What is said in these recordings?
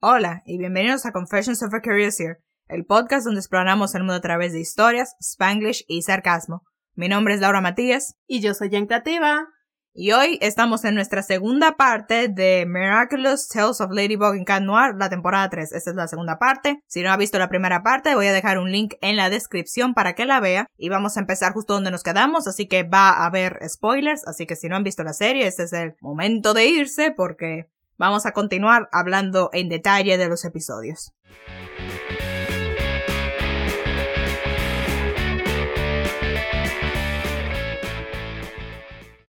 Hola y bienvenidos a Confessions of a Curious el podcast donde exploramos el mundo a través de historias, spanglish y sarcasmo. Mi nombre es Laura Matías. Y yo soy Jen Creativa. Y hoy estamos en nuestra segunda parte de Miraculous Tales of Ladybug in Cat Noir, la temporada 3. Esta es la segunda parte. Si no ha visto la primera parte, voy a dejar un link en la descripción para que la vea. Y vamos a empezar justo donde nos quedamos, así que va a haber spoilers. Así que si no han visto la serie, este es el momento de irse porque vamos a continuar hablando en detalle de los episodios.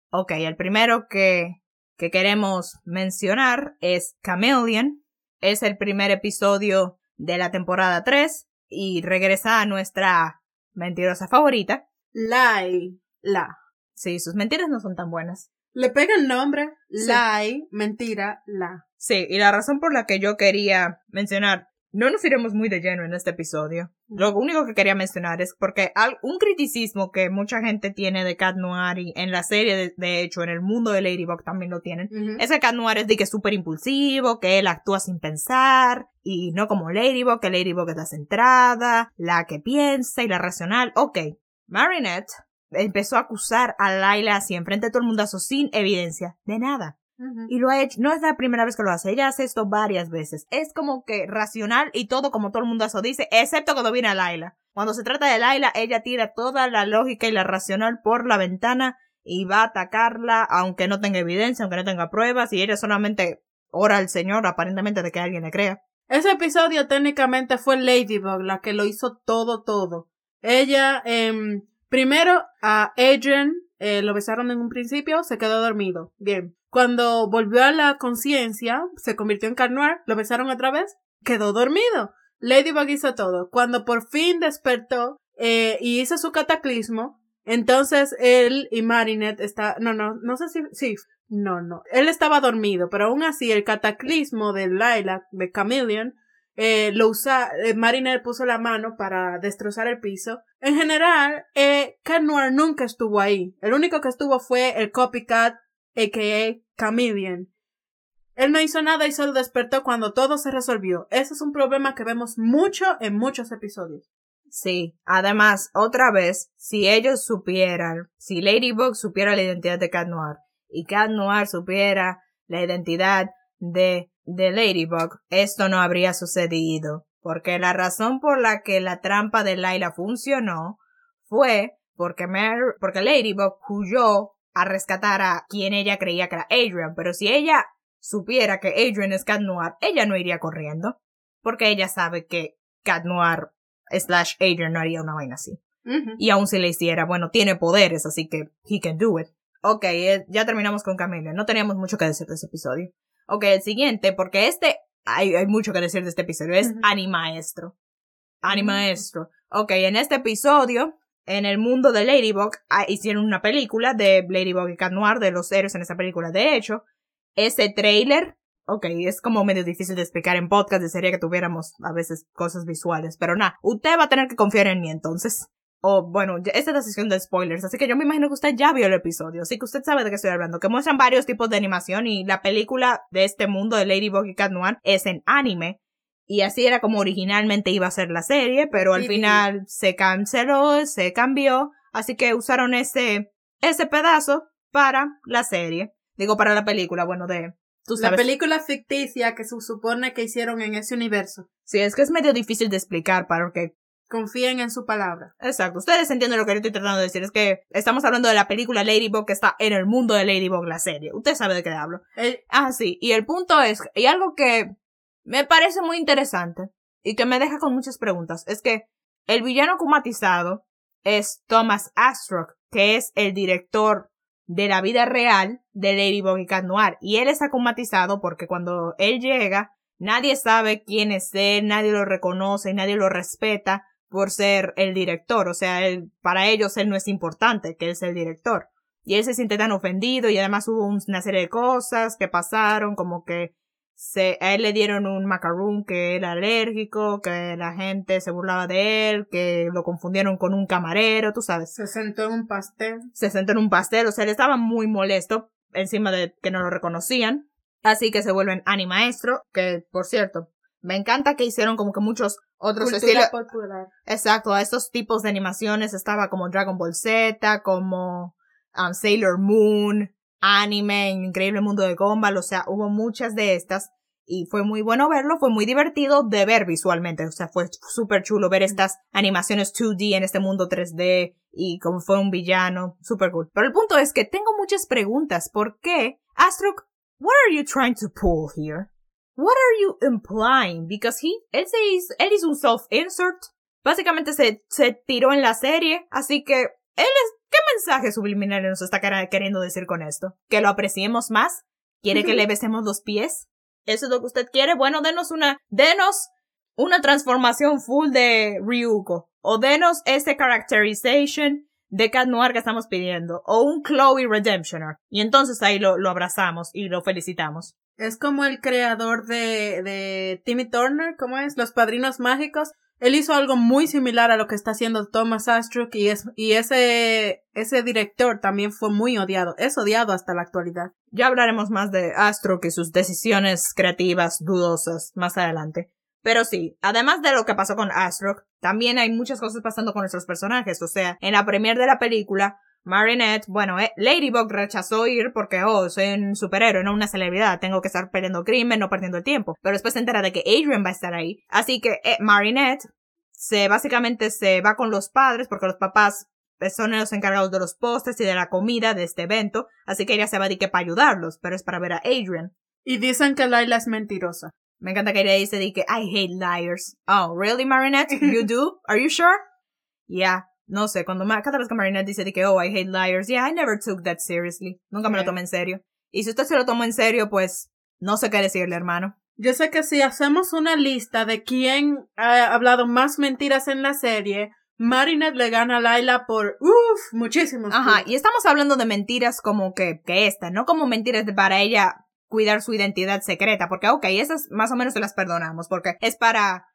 Ok, el primero que, que queremos mencionar es Chameleon. Es el primer episodio de la temporada 3 y regresa a nuestra mentirosa favorita. Lie. La. Sí, sus mentiras no son tan buenas. Le pega el nombre. Lie. Mentira. La. Sí, y la razón por la que yo quería mencionar no nos iremos muy de lleno en este episodio. Lo único que quería mencionar es porque un criticismo que mucha gente tiene de Cat Noir y en la serie, de, hecho, en el mundo de Ladybug también lo tienen, es que Cat Noir es de que es súper impulsivo, que él actúa sin pensar, y no como Ladybug, que Ladybug es la centrada, la que piensa y la racional. Ok, Marinette empezó a acusar a Laila así enfrente de todo el mundo sin evidencia de nada. Y lo ha hecho, no es la primera vez que lo hace, ella hace esto varias veces. Es como que racional y todo como todo el mundo eso dice, excepto cuando viene a Laila. Cuando se trata de Laila, ella tira toda la lógica y la racional por la ventana y va a atacarla aunque no tenga evidencia, aunque no tenga pruebas y ella solamente ora al Señor aparentemente de que alguien le crea. Ese episodio técnicamente fue Ladybug la que lo hizo todo, todo. Ella, eh, primero a Adrian eh, lo besaron en un principio, se quedó dormido. Bien. Cuando volvió a la conciencia, se convirtió en Carnoir, lo besaron otra vez, quedó dormido. Ladybug hizo todo. Cuando por fin despertó eh, y hizo su cataclismo, entonces él y Marinette está, no, no, no sé si, sí, no, no, él estaba dormido, pero aún así el cataclismo de Lilac, de Chameleon, eh, lo usa, eh, Marinette puso la mano para destrozar el piso. En general, eh, Cat Noir nunca estuvo ahí. El único que estuvo fue el copycat a.k.a. Chameleon. Él no hizo nada y solo despertó cuando todo se resolvió. Ese es un problema que vemos mucho en muchos episodios. Sí, además, otra vez, si ellos supieran, si Ladybug supiera la identidad de Cat Noir y Cat Noir supiera la identidad de, de Ladybug, esto no habría sucedido. Porque la razón por la que la trampa de Layla funcionó fue porque, porque Ladybug huyó a rescatar a quien ella creía que era Adrian, pero si ella supiera que Adrian es Cat Noir, ella no iría corriendo, porque ella sabe que Cat Noir slash Adrian no haría una vaina así. Y aun si le hiciera, bueno, tiene poderes, así que he can do it. Ok, eh, ya terminamos con Camila. No teníamos mucho que decir de ese episodio. Ok, el siguiente, porque este, hay, hay mucho que decir de este episodio, es Animaestro. Animaestro. Ok, en este episodio, en el mundo de Ladybug ah, hicieron una película de Ladybug y Cat Noir, de los héroes en esa película. De hecho, ese trailer, ok, es como medio difícil de explicar en podcast, desearía que tuviéramos a veces cosas visuales, pero nada, usted va a tener que confiar en mí entonces. O bueno, esta es la sesión de spoilers, así que yo me imagino que usted ya vio el episodio, así que usted sabe de qué estoy hablando, que muestran varios tipos de animación y la película de este mundo de Ladybug y Cat Noir es en anime, y así era como originalmente iba a ser la serie, pero al final se canceló, se cambió, así que usaron ese, ese pedazo para la serie. Digo, para la película, bueno, de... La película ficticia que se supone que hicieron en ese universo. Sí, es que es medio difícil de explicar para que confíen en su palabra. Exacto. Ustedes entienden lo que yo estoy tratando de decir. Es que estamos hablando de la película Ladybug que está en el mundo de Ladybug, la serie. Usted sabe de qué hablo. Ah, sí. Y el punto es, y algo que me parece muy interesante y que me deja con muchas preguntas es que el villano comatizado es Thomas Astrock, que es el director de la vida real de Ladybug y Cat Noir. Y él está comatizado porque cuando él llega, nadie sabe quién es él, nadie lo reconoce, nadie lo respeta por ser el director. O sea, él, para ellos él no es importante que él sea el director. Y él se siente tan ofendido y además hubo una serie de cosas que pasaron, como que se, a él le dieron un macaroon que era alérgico, que la gente se burlaba de él, que lo confundieron con un camarero, tú sabes. Se sentó en un pastel. Se sentó en un pastel, o sea, él estaba muy molesto encima de que no lo reconocían. Así que se vuelven animaestro, que por cierto, Me encanta que hicieron como que muchos otros Cultura estilos. popular. Exacto, a estos tipos de animaciones estaba como Dragon Ball Z, como um, Sailor Moon, anime, Increíble Mundo de Gumball, o sea, hubo muchas de estas y fue muy bueno verlo, fue muy divertido de ver visualmente, o sea, fue súper chulo ver estas animaciones 2D en este mundo 3D y como fue un villano, súper cool. Pero el punto es que tengo muchas preguntas, ¿por qué? Astrok, what are you trying to pull here? What are you implying? Because he, él se hizo, él hizo un self-insert, básicamente se, se tiró en la serie, así que él es, ¿qué mensaje subliminal nos está quer- queriendo decir con esto? ¿Que lo apreciemos más? ¿Quiere que le besemos los pies? ¿Eso es lo que usted quiere? Bueno, denos una, denos una transformación full de Ryuko. O denos ese characterization de Cat Noir que estamos pidiendo. O un Chloe Redemptioner. Y entonces ahí lo, lo abrazamos y lo felicitamos. Es como el creador de, de Timmy Turner, ¿cómo es? Los Padrinos Mágicos. Él hizo algo muy similar a lo que está haciendo Thomas Astruc y, es, y ese, ese director también fue muy odiado. Es odiado hasta la actualidad. Ya hablaremos más de Astro y sus decisiones creativas dudosas más adelante. Pero sí, además de lo que pasó con Astro, también hay muchas cosas pasando con nuestros personajes. O sea, en la premiere de la película, Marinette, bueno, eh, Ladybug rechazó ir porque, oh, soy un superhéroe, no una celebridad, tengo que estar peleando crimen, no perdiendo el tiempo. Pero después se entera de que Adrian va a estar ahí. Así que eh, Marinette se básicamente se va con los padres porque los papás eh, son los encargados de los postres y de la comida de este evento, así que ella se va a que para ayudarlos, pero es para ver a Adrian. Y dicen que Laila es mentirosa. Me encanta que ella dice de que I hate liars. Oh, really, Marinette? You do? Are you sure? Yeah. No sé, cuando ma- cada vez que Marinette dice de que oh, I hate liars, yeah, I never took that seriously. Nunca me lo tomé en serio. Y si usted se lo tomó en serio, pues no sé qué decirle, hermano. Yo sé que si hacemos una lista de quién ha hablado más mentiras en la serie, Marinette le gana a Laila por, uff, muchísimos. Ajá, y estamos hablando de mentiras como que, que esta, no como mentiras de para ella cuidar su identidad secreta, porque ok, esas más o menos se las perdonamos, porque es para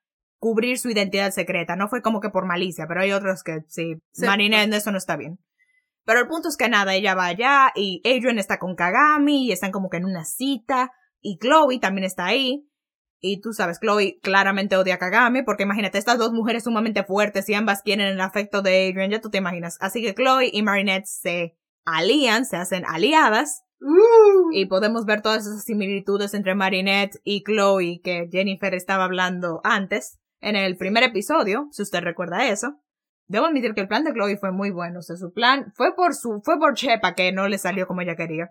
cubrir su identidad secreta, no fue como que por malicia, pero hay otros que sí, Sí. Marinette, eso no está bien. Pero el punto es que nada, ella va allá y Adrian está con Kagami y están como que en una cita y Chloe también está ahí. Y tú sabes, Chloe claramente odia a Kagami porque imagínate, estas dos mujeres sumamente fuertes y ambas quieren el afecto de Adrian, ya tú te imaginas. Así que Chloe y Marinette se alían, se hacen aliadas Uh. y podemos ver todas esas similitudes entre Marinette y Chloe que Jennifer estaba hablando antes en el primer episodio, si usted recuerda eso. Debo admitir que el plan de Chloe fue muy bueno, o sea, su plan fue por su, fue por Chepa que no le salió como ella quería.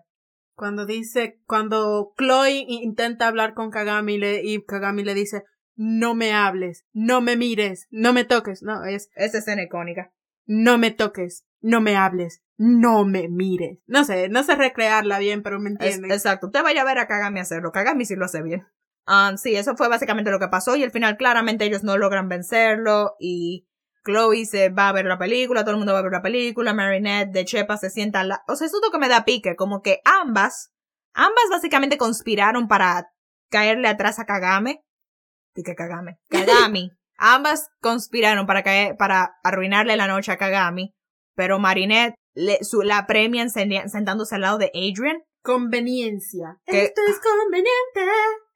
Cuando dice, cuando Chloe intenta hablar con Kagami le, y Kagami le dice, no me hables, no me mires, no me toques. No, es, Esa escena icónica. no me toques, no me hables, no me mires. No sé, no sé recrearla bien, pero me Es- entienden. exacto, usted vaya a ver a Kagami hacerlo, Kagami sí lo hace bien. Um, sí, eso fue básicamente lo que pasó y al final claramente ellos no logran vencerlo y Chloe se va a ver la película, todo el mundo va a ver la película, Marinette de Chepa se sienta al la... O sea, eso es lo que me da pique, como que ambas, ambas básicamente conspiraron para caerle atrás a Kagame. ¿De qué Kagame? Kagami. ambas conspiraron para caer, para arruinarle la noche a Kagami, pero Marinette le, su, la premian sen- sentándose al lado de Adrian. Conveniencia. Que- Esto es conveniente.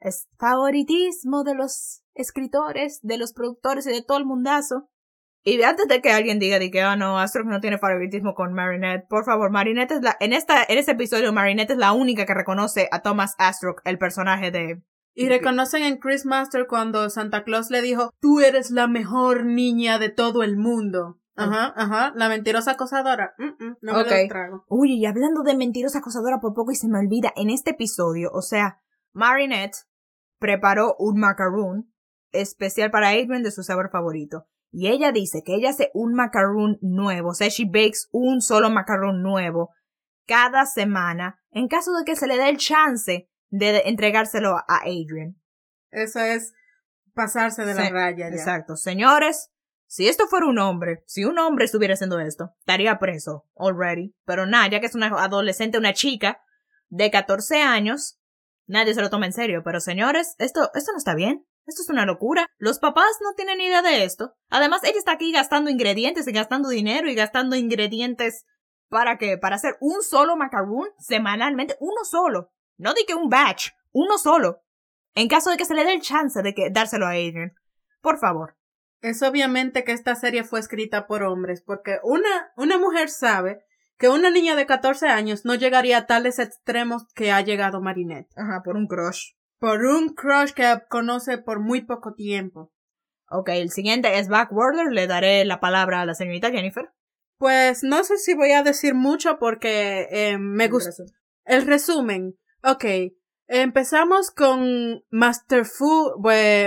Es favoritismo de los escritores, de los productores y de todo el mundazo. Y antes de que alguien diga de que, ah, no, Astro no tiene favoritismo con Marinette, por favor, Marinette es la, en esta, en este episodio, Marinette es la única que reconoce a Thomas Astro, el personaje de, Y reconocen en Chris Master cuando Santa Claus le dijo, tú eres la mejor niña de todo el mundo. Ajá, ajá, la mentirosa acosadora. Mm, mm, no me lo trago. Uy, y hablando de mentirosa acosadora por poco y se me olvida, en este episodio, o sea, Marinette preparó un macaroon especial para Adrian de su sabor favorito. Y ella dice que ella hace un macaroon nuevo, o sea, she bakes un solo macaroon nuevo cada semana en caso de que se le dé el chance de entregárselo a Adrian. Eso es pasarse de la Sí, raya ya. Exacto. Señores, si esto fuera un hombre, si un hombre estuviera haciendo esto, estaría preso already. Pero nada, ya que es una adolescente, una chica de 14 años, nadie se lo toma en serio. Pero señores, esto, esto no está bien. Esto es una locura. Los papás no tienen idea de esto. Además, ella está aquí gastando ingredientes y gastando dinero y gastando ingredientes para qué? Para hacer un solo macaroon semanalmente. Uno solo. No di que un batch. Uno solo. En caso de que se le dé el chance de que dárselo a Adrian. Por favor. Es obviamente que esta serie fue escrita por hombres, porque una, una mujer sabe que una niña de 14 años no llegaría a tales extremos que ha llegado Marinette. Ajá, por un crush. Por un crush que conoce por muy poco tiempo. Ok, el siguiente es Backwarder. Le daré la palabra a la señorita Jennifer. Pues no sé si voy a decir mucho porque eh, me gusta. El resumen. Ok, Empezamos con Master Fu,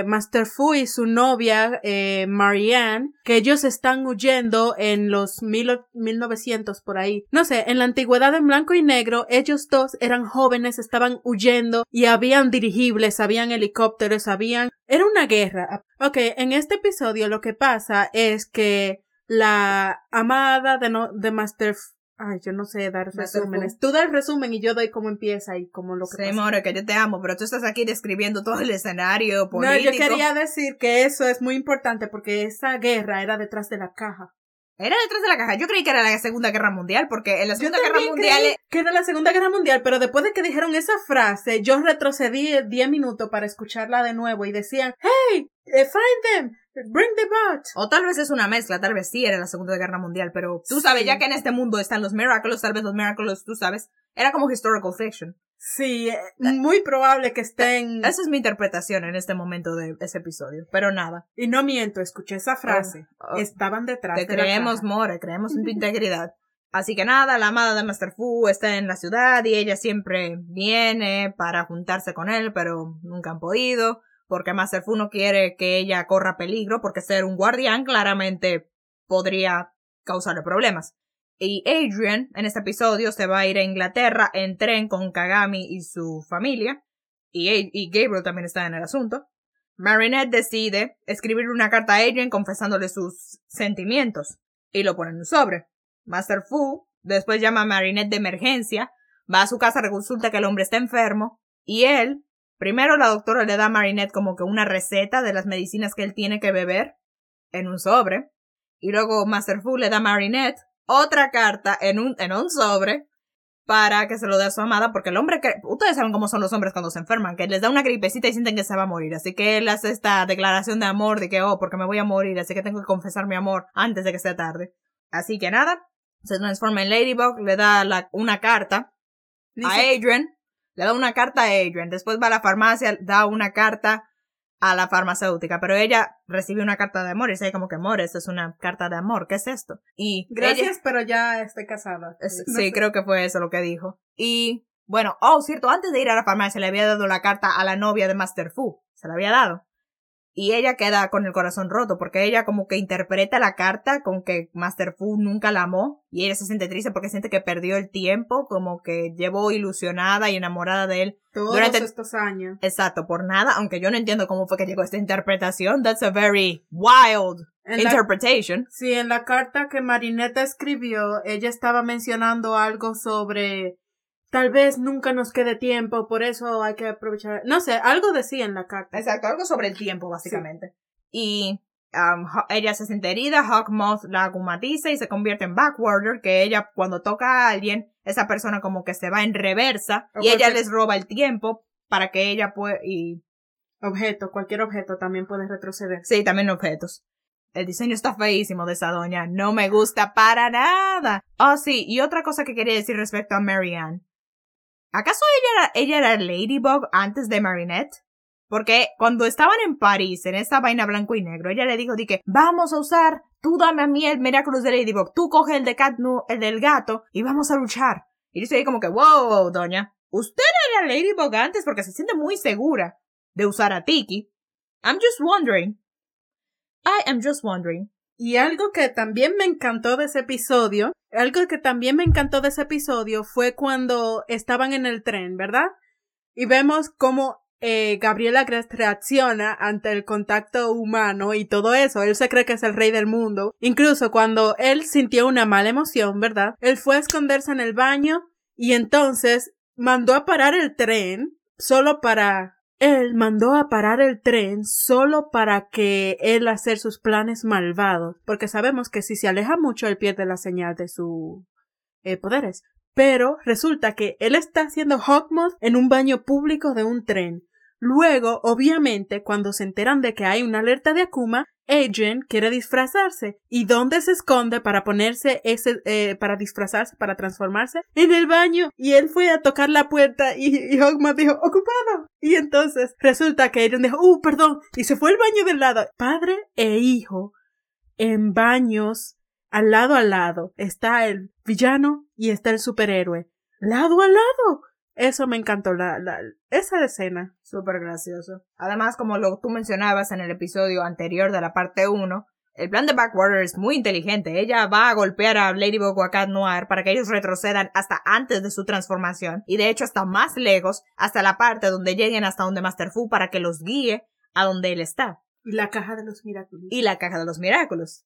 Master Fu y su novia eh, Marianne, que ellos están huyendo en los mil, 1900 por ahí. No sé, en la antigüedad en blanco y negro, ellos dos eran jóvenes, estaban huyendo y habían dirigibles, habían helicópteros, habían... Era una guerra. Ok, en este episodio lo que pasa es que la amada de, no, de Master Ay, yo no sé dar resúmenes. Tú das resumen y yo doy cómo empieza y cómo lo que sí, more, que yo te amo, pero tú estás aquí describiendo todo el escenario político. No, yo quería decir que eso es muy importante porque esa guerra era detrás de la caja. Era detrás de la caja. Yo creí que era la Segunda Guerra Mundial, porque en la Segunda Guerra Mundial. Creí que era la Segunda Guerra Mundial, pero después de que dijeron esa frase, yo retrocedí 10 minutos para escucharla de nuevo y decían, ¡Hey! Eh, find them! Bring the bot. O tal vez es una mezcla, tal vez sí era la Segunda Guerra Mundial, pero tú sabes, ya que en este mundo están los Miracles, tal vez los Miracles, tú sabes, era como historical fiction. Sí, eh, muy probable que estén. Esa es mi interpretación en este momento de ese episodio, pero nada. Y no miento, escuché esa frase. Oh, oh. Estaban detrás te creemos, More, creemos en tu integridad. Así que nada, la amada de Master Fu está en la ciudad y ella siempre viene para juntarse con él, pero nunca han podido porque Master Fu no quiere que ella corra peligro, porque ser un guardián claramente podría causarle problemas. Y Adrian, en este episodio, se va a ir a Inglaterra en tren con Kagami y su familia, y, y Gabriel también está en el asunto. Marinette decide escribir una carta a Adrian confesándole sus sentimientos, y lo pone en un sobre. Master Fu después llama a Marinette de emergencia, va a su casa, resulta que el hombre está enfermo, y él Primero la doctora le da a Marinette como que una receta de las medicinas que él tiene que beber en un sobre. Y luego Master Fu le da a Marinette otra carta en un, en un sobre para que se lo dé a su amada, porque el hombre que, ustedes saben cómo son los hombres cuando se enferman, que les da una gripecita y sienten que se va a morir, así que él hace esta declaración de amor de que, oh, porque me voy a morir, así que tengo que confesar mi amor antes de que sea tarde. Así que nada, se transforma en Ladybug, le da la, una carta a Adrian, le da una carta a Adrian, después va a la farmacia, da una carta a la farmacéutica, pero ella recibe una carta de amor y dice como que amor, esto es una carta de amor, ¿qué es esto? Y gracias, pero ya estoy casada. sí, creo que fue eso lo que dijo. Y bueno, oh, cierto, antes de ir a la farmacia le había dado la carta a la novia de Master Fu, se la había dado y ella queda con el corazón roto porque ella como que interpreta la carta con que Master Fu nunca la amó y ella se siente triste porque siente que perdió el tiempo, como que llevó ilusionada y enamorada de él todos durante estos años. Exacto, por nada, aunque yo no entiendo cómo fue que llegó esta interpretación. That's a very wild interpretation. sí, en la carta que Marinette escribió, ella estaba mencionando algo sobre tal vez nunca nos quede tiempo, por eso hay que aprovechar. No sé, algo decía en la carta. Exacto, algo sobre el tiempo, básicamente. Y um, ella se siente herida, Hawkmoth la agumatiza y se convierte en Backwarder, que ella cuando toca a alguien, esa persona como que se va en reversa y ella les roba el tiempo para que ella pueda... Y... Objeto, cualquier objeto también puede retroceder. Sí, también objetos. El diseño está feísimo de esa doña. No me gusta para nada. Oh, sí, y otra cosa que quería decir respecto a Marianne. ¿Acaso ella era, Ladybug antes de Marinette? Porque cuando estaban en París, en esa vaina blanco y negro, ella le dijo, di que, vamos a usar, tú dame a mí el Miraculous de Ladybug, tú coge el de Catnu, el del gato, y vamos a luchar. Y yo ahí como que, wow, doña, usted era Ladybug antes porque se siente muy segura de usar a Tiki. I'm just wondering. I am just wondering. Y algo que también me encantó de ese episodio, algo que también me encantó de ese episodio fue cuando estaban en el tren, ¿verdad? Y vemos cómo eh, Gabriela reacciona ante el contacto humano y todo eso. Él se cree que es el rey del mundo. Incluso cuando él sintió una mala emoción, ¿verdad? Él fue a esconderse en el baño y entonces mandó a parar el tren solo para él mandó a parar el tren solo para que él hacer sus planes malvados, porque sabemos que si se aleja mucho él pierde la señal de sus eh, poderes. Pero resulta que él está haciendo Hawkmoth en un baño público de un tren. Luego, obviamente, cuando se enteran de que hay una alerta de Akuma, Adrian quiere disfrazarse. ¿Y dónde se esconde para ponerse ese, eh, para disfrazarse, para transformarse? En el baño. Y él fue a tocar la puerta y, y dijo, ocupado. Y entonces resulta que Adrian dijo, uh, perdón. Y se fue al baño del lado. Padre e hijo en baños al lado a lado. Está el villano y está el superhéroe. Lado a lado. Eso me encantó, la, la, esa escena. Súper gracioso. Además, como lo tú mencionabas en el episodio anterior de la parte 1, el plan de Backwater es muy inteligente. Ella va a golpear a Ladybug o a Cat Noir para que ellos retrocedan hasta antes de su transformación. Y de hecho hasta más lejos, hasta la parte donde lleguen hasta donde Master Fu para que los guíe a donde él está. Y la caja de los milagros. Y la caja de los milagros.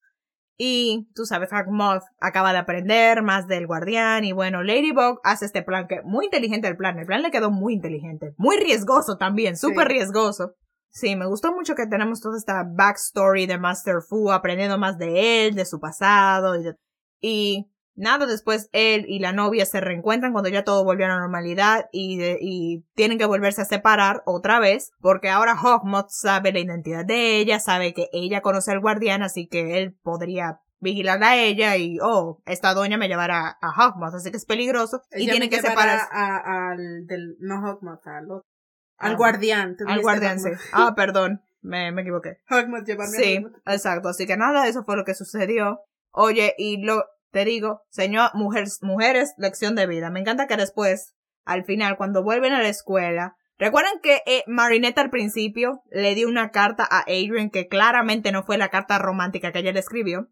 Y tú sabes, Moth acaba de aprender más del guardián. Y bueno, Ladybug hace este plan que muy inteligente el plan. El plan le quedó muy inteligente. Muy riesgoso también, súper riesgoso. Sí, me gustó mucho que tenemos toda esta backstory de Master Fu, aprendiendo más de él, de su pasado. Y, y Nada, después él y la novia se reencuentran cuando ya todo volvió a la normalidad y, y tienen que volverse a separar otra vez porque ahora Hawkmoth sabe la identidad de ella, sabe que ella conoce al guardián, así que él podría vigilar a ella y, oh, esta doña me llevará a Hawkmoth, así que es peligroso y tienen que separar al del, no Hawkmoth, al, al ah, guardián. Al guardián, sí. Ah, perdón, me, me equivoqué. Hawkmoth llevarme Sí, exacto, así que nada, eso fue lo que sucedió. Oye, y lo, te digo, señor, mujeres, mujeres, lección de vida. Me encanta que después, al final, cuando vuelven a la escuela, ¿recuerdan que eh, Marinette al principio le dio una carta a Adrian que claramente no fue la carta romántica que ella le escribió?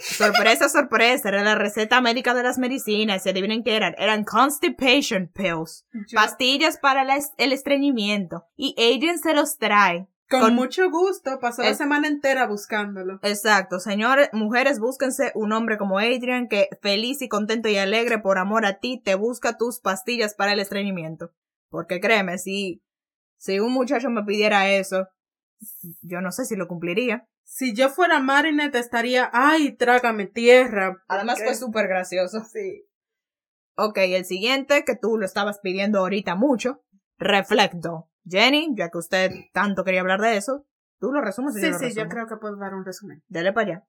Sorpresa, sorpresa, era la receta médica de las medicinas. Se adivinen qué eran. Eran constipation pills. Pastillas para el estreñimiento. Y Adrian se los trae con, mucho gusto, pasó la semana entera buscándolo. Exacto, señores, mujeres, búsquense un hombre como Adrian que feliz y contento y alegre por amor a ti te busca tus pastillas para el estreñimiento. Porque créeme, si, si un muchacho me pidiera eso, yo no sé si lo cumpliría. Si yo fuera Marinette estaría, ay, trágame tierra. Además fue súper gracioso. Sí. Ok, el siguiente, que tú lo estabas pidiendo ahorita mucho, reflecto. Jenny, ya que usted tanto quería hablar de eso, tú lo resumes. sí, sí, yo creo que puedo dar un resumen. Dele para allá.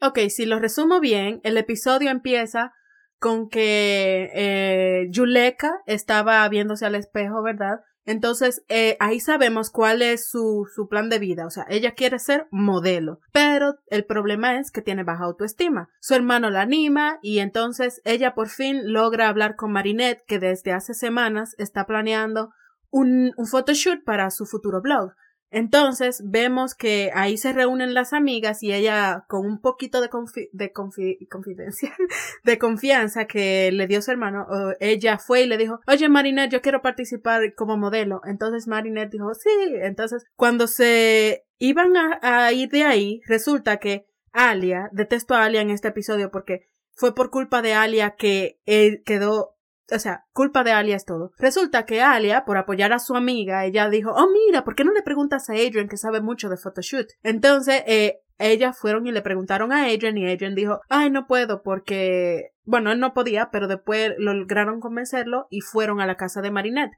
Ok, si lo resumo bien, el episodio empieza con que eh, Yuleka estaba viéndose al espejo, ¿verdad? Entonces, eh, ahí sabemos cuál es su, su plan de vida. O sea, ella quiere ser modelo. Pero el problema es que tiene baja autoestima. Su hermano la anima y entonces ella por fin logra hablar con Marinette, que desde hace semanas está planeando un, un photoshoot para su futuro blog. Entonces vemos que ahí se reúnen las amigas y ella con un poquito de, de confidencia, de confianza que le dio su hermano, ella fue y le dijo, oye Marinette, yo quiero participar como modelo. Entonces Marinette dijo, sí. Entonces cuando se iban a, ir de ahí, resulta que Alia, detesto a Alia en este episodio porque fue por culpa de Alia que él quedó o sea, culpa de Alia es todo. Resulta que Alia, por apoyar a su amiga, ella dijo, oh mira, ¿por qué no le preguntas a Adrian que sabe mucho de photoshoot? Entonces, eh, ellas fueron y le preguntaron a Adrian y Adrian dijo, ay, no puedo porque, bueno, él no podía, pero después lograron convencerlo y fueron a la casa de Marinette.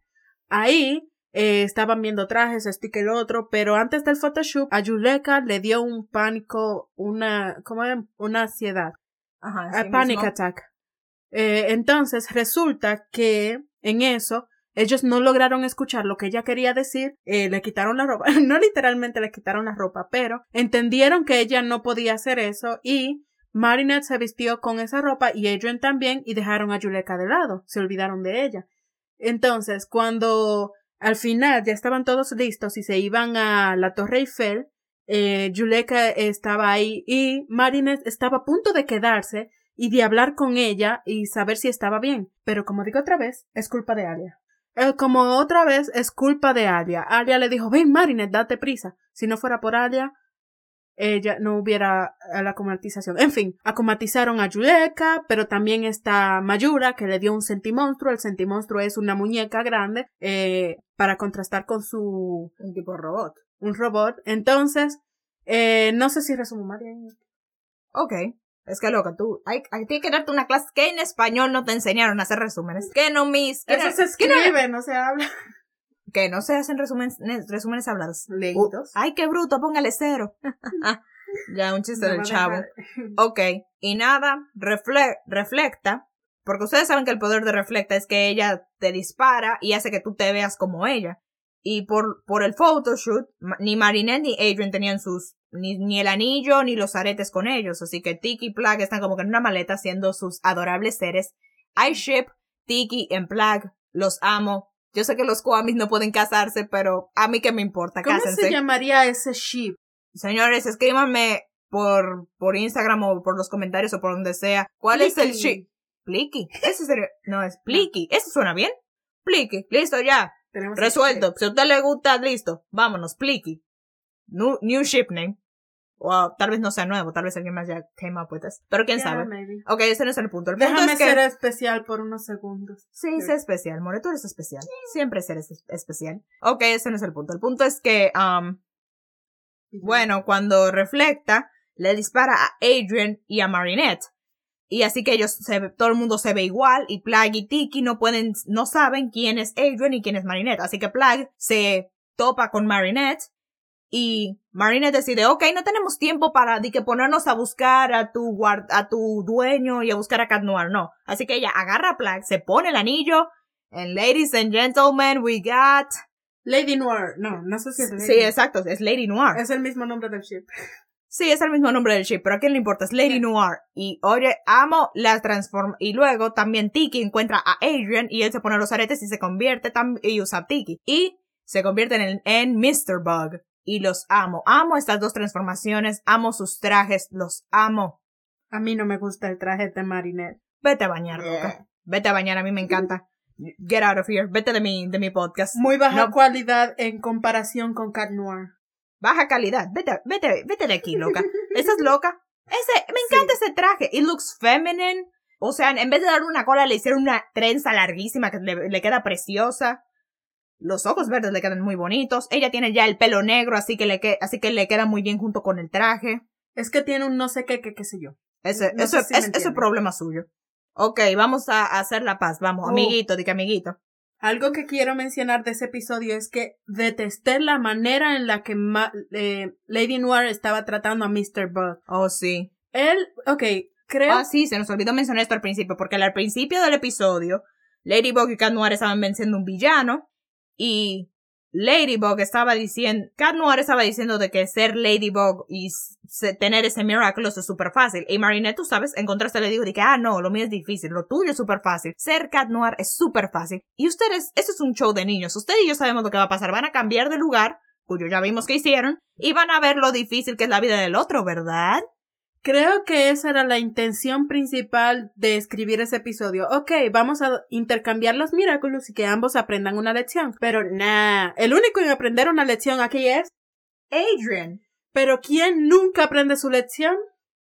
Ahí eh, estaban viendo trajes, este que el otro, pero antes del photoshoot a Yuleka le dio un pánico, una, ¿cómo era? Una ansiedad. Ajá, a panic attack. Eh, entonces resulta que en eso ellos no lograron escuchar lo que ella quería decir, eh, le quitaron la ropa, no literalmente le quitaron la ropa, pero entendieron que ella no podía hacer eso y Marinette se vistió con esa ropa y Adrian también y dejaron a Yuleka de lado, se olvidaron de ella. Entonces, cuando al final ya estaban todos listos y se iban a la Torre Eiffel, eh, Yuleka estaba ahí y Marinette estaba a punto de quedarse y de hablar con ella y saber si estaba bien. Pero como digo otra vez, es culpa de Alia. Eh, como otra vez, es culpa de Alia. Alia le dijo, ven Marinette, date prisa. Si no fuera por Alia, ella no hubiera la acomatización. En fin, acomatizaron a Yuleka, pero también está Mayura, que le dio un sentimonstruo. El sentimonstruo es una muñeca grande, eh, para contrastar con su... Un tipo de robot. Un robot. Entonces, eh, no sé si resumo más Ok. Es que loca, tú, hay, hay que darte una clase que en español no te enseñaron a hacer resúmenes. Que no mis. Eso se escribe, no se habla. Que no se hacen resúmenes, resúmenes hablados. Leídos. Ay, qué bruto, póngale cero. ya, un chiste No del chavo. dejar- Ok, y nada, refle reflecta, porque ustedes saben que el poder de reflecta es que ella te dispara y hace que tú te veas como ella. Y por, por el photoshoot, ni Marinette ni Adrian tenían sus, ni, ni el anillo ni los aretes con ellos, así que Tiki y Plag están como que en una maleta haciendo sus adorables seres. I ship Tiki en Plag, los amo. Yo sé que los Kwamis no pueden casarse, pero a mí que me importa, ¿Cómo cásense. se llamaría ese ship? Señores, escríbanme por, por Instagram o por los comentarios o por donde sea. ¿Cuál es el ship? Pliqui. Ese sería, no es Pliqui. ¿Eso suena bien? Pliqui. Listo, ya. Tenemos Resuelto. ship. Si a usted le gusta, listo. Vámonos, Pliqui. New, new ship name. O tal vez no sea nuevo, tal vez alguien más ya came up with this. Pero quién Yeah, sabe. maybe. Ok, ese no es el punto. El punto Déjame es que... ser especial por unos segundos. Sí, sé especial, More, tú eres especial. Siempre eres es- especial. Ok, ese no es el punto. El punto es que, um, bueno, cuando reflecta, le dispara a Adrian y a Marinette. Y así que ellos, se, ve- todo el mundo se ve igual y Plag y Tiki no pueden, no saben quién es Adrian y quién es Marinette. Así que Plag se topa con Marinette y Marinette decide, ok, no tenemos tiempo para de que ponernos a buscar a tu guard, a tu dueño y a buscar a Cat Noir, no. Así que ella agarra a Plag, se pone el anillo, and ladies and gentlemen, we got... Lady Noir. No, no sé si es Lady. Sí, exacto, es Lady Noir. Es el mismo nombre del ship. Sí, es el mismo nombre del ship, pero a quién le importa, es Lady Sí. Noir. Y oye, amo la transforma. Y luego también Tiki encuentra a Adrian y él se pone los aretes y se convierte y usa Tiki. Y se convierten en, en Mr. Bug. Y los amo. Amo estas dos transformaciones, amo sus trajes, los amo. A mí no me gusta el traje de Marinette. Vete a bañar, loca. Vete a bañar, a mí me encanta. Get out of here. Vete de mi, de mi podcast. Muy baja No. cualidad en comparación con Cat Noir. Baja calidad. Vete, vete, vete de aquí, loca. ¿Estás loca? Ese, me encanta ese traje. It looks feminine. O sea, en vez de darle una cola, le hicieron una trenza larguísima que le, le queda preciosa. Los ojos verdes le quedan muy bonitos. Ella tiene ya el pelo negro, así que le, que, así que le queda muy bien junto con el traje. Es que tiene un no sé qué, qué, qué sé yo. Ese, No eso, sé si me es, eso es entiende. problema suyo. Ok, vamos a, a hacer la paz. Vamos, Oh. amiguito, di que amiguito. Algo que quiero mencionar de ese episodio es que detesté la manera en la que Ma- eh, Lady Noir estaba tratando a Mr. Bug. Oh, sí. Él, ok, creo... Ah, sí, se nos olvidó mencionar esto al principio, porque al principio del episodio, Ladybug y Cat Noir estaban venciendo un villano, y Ladybug estaba diciendo, Cat Noir estaba diciendo de que ser Ladybug y tener ese Miraculous es súper fácil. Y Marinette, tú sabes, encontraste le digo de que, ah, no, lo mío es difícil, lo tuyo es súper fácil. Ser Cat Noir es súper fácil. Y ustedes, esto es un show de niños, ustedes y yo sabemos lo que va a pasar, van a cambiar de lugar, cuyo ya vimos que hicieron, y van a ver lo difícil que es la vida del otro, ¿verdad? Creo que esa era la intención principal de escribir ese episodio. Ok, vamos a intercambiar los Miraculous y que ambos aprendan una lección. Pero nah, el único en aprender una lección aquí es... Adrian. Pero ¿quién nunca aprende su lección?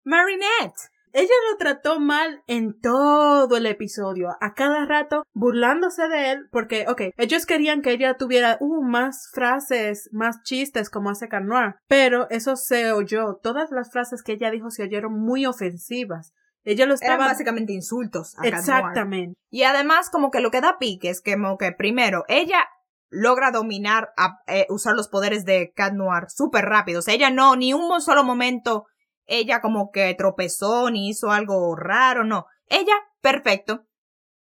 Marinette. Ella lo trató mal en todo el episodio, a cada rato burlándose de él, porque, ok, ellos querían que ella tuviera, uh, más frases, más chistes como hace Canoir, pero eso se oyó, todas las frases que ella dijo se oyeron muy ofensivas. Ella lo Eran estaba... básicamente insultos. a. Exactamente. Y además, como que lo que da pique es que, como que primero, ella logra dominar, a, eh, usar los poderes de Cat Noir súper rápido. O sea, ella no, ni un solo momento, ella como que tropezó, ni hizo algo raro, no. Ella, perfecto.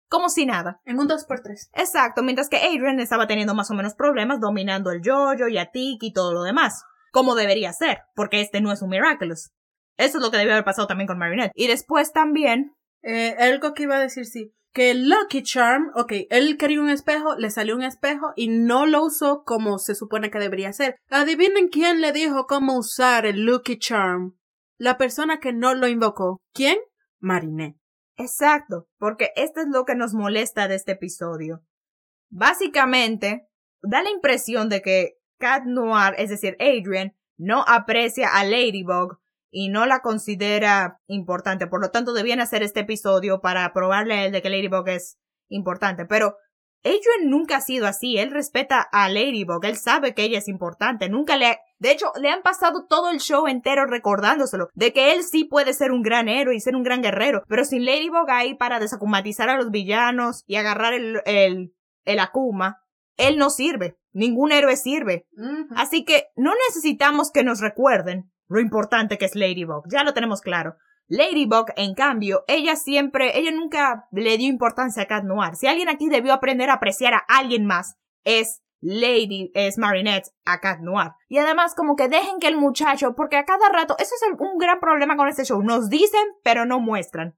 Como si nada. En un 2x3. Exacto, mientras que Adrian estaba teniendo más o menos problemas dominando el Jojo y a Tiki y todo lo demás. Como debería ser, porque este no es un Miraculous. Eso es lo que debió haber pasado también con Marinette. Y después también, Eh, algo que iba a decir, sí. Que el Lucky Charm, ok, él quería un espejo, le salió un espejo y no lo usó como se supone que debería ser. Adivinen quién le dijo cómo usar el Lucky Charm. La persona que no lo invocó. ¿Quién? Marinette. Exacto, porque esto es lo que nos molesta de este episodio. Básicamente, da la impresión de que Cat Noir, es decir, Adrian, no aprecia a Ladybug y no la considera importante. Por lo tanto, debían hacer este episodio para probarle a él de que Ladybug es importante. Pero Adrian nunca ha sido así. Él respeta a Ladybug. Él sabe que ella es importante. Nunca le... De hecho, le han pasado todo el show entero recordándoselo. De que él sí puede ser un gran héroe y ser un gran guerrero. Pero sin Ladybug ahí para desacumatizar a los villanos y agarrar el, el, el Akuma. él no sirve. Ningún héroe sirve. Así que no necesitamos que nos recuerden lo importante que es Ladybug. Ya lo tenemos claro. Ladybug, en cambio, ella siempre, ella nunca le dio importancia a Cat Noir. Si alguien aquí debió aprender a apreciar a alguien más, es Lady, es Marinette a Cat Noir. Y además, como que dejen que el muchacho, porque a cada rato, eso es un gran problema con este show. Nos dicen, pero no muestran.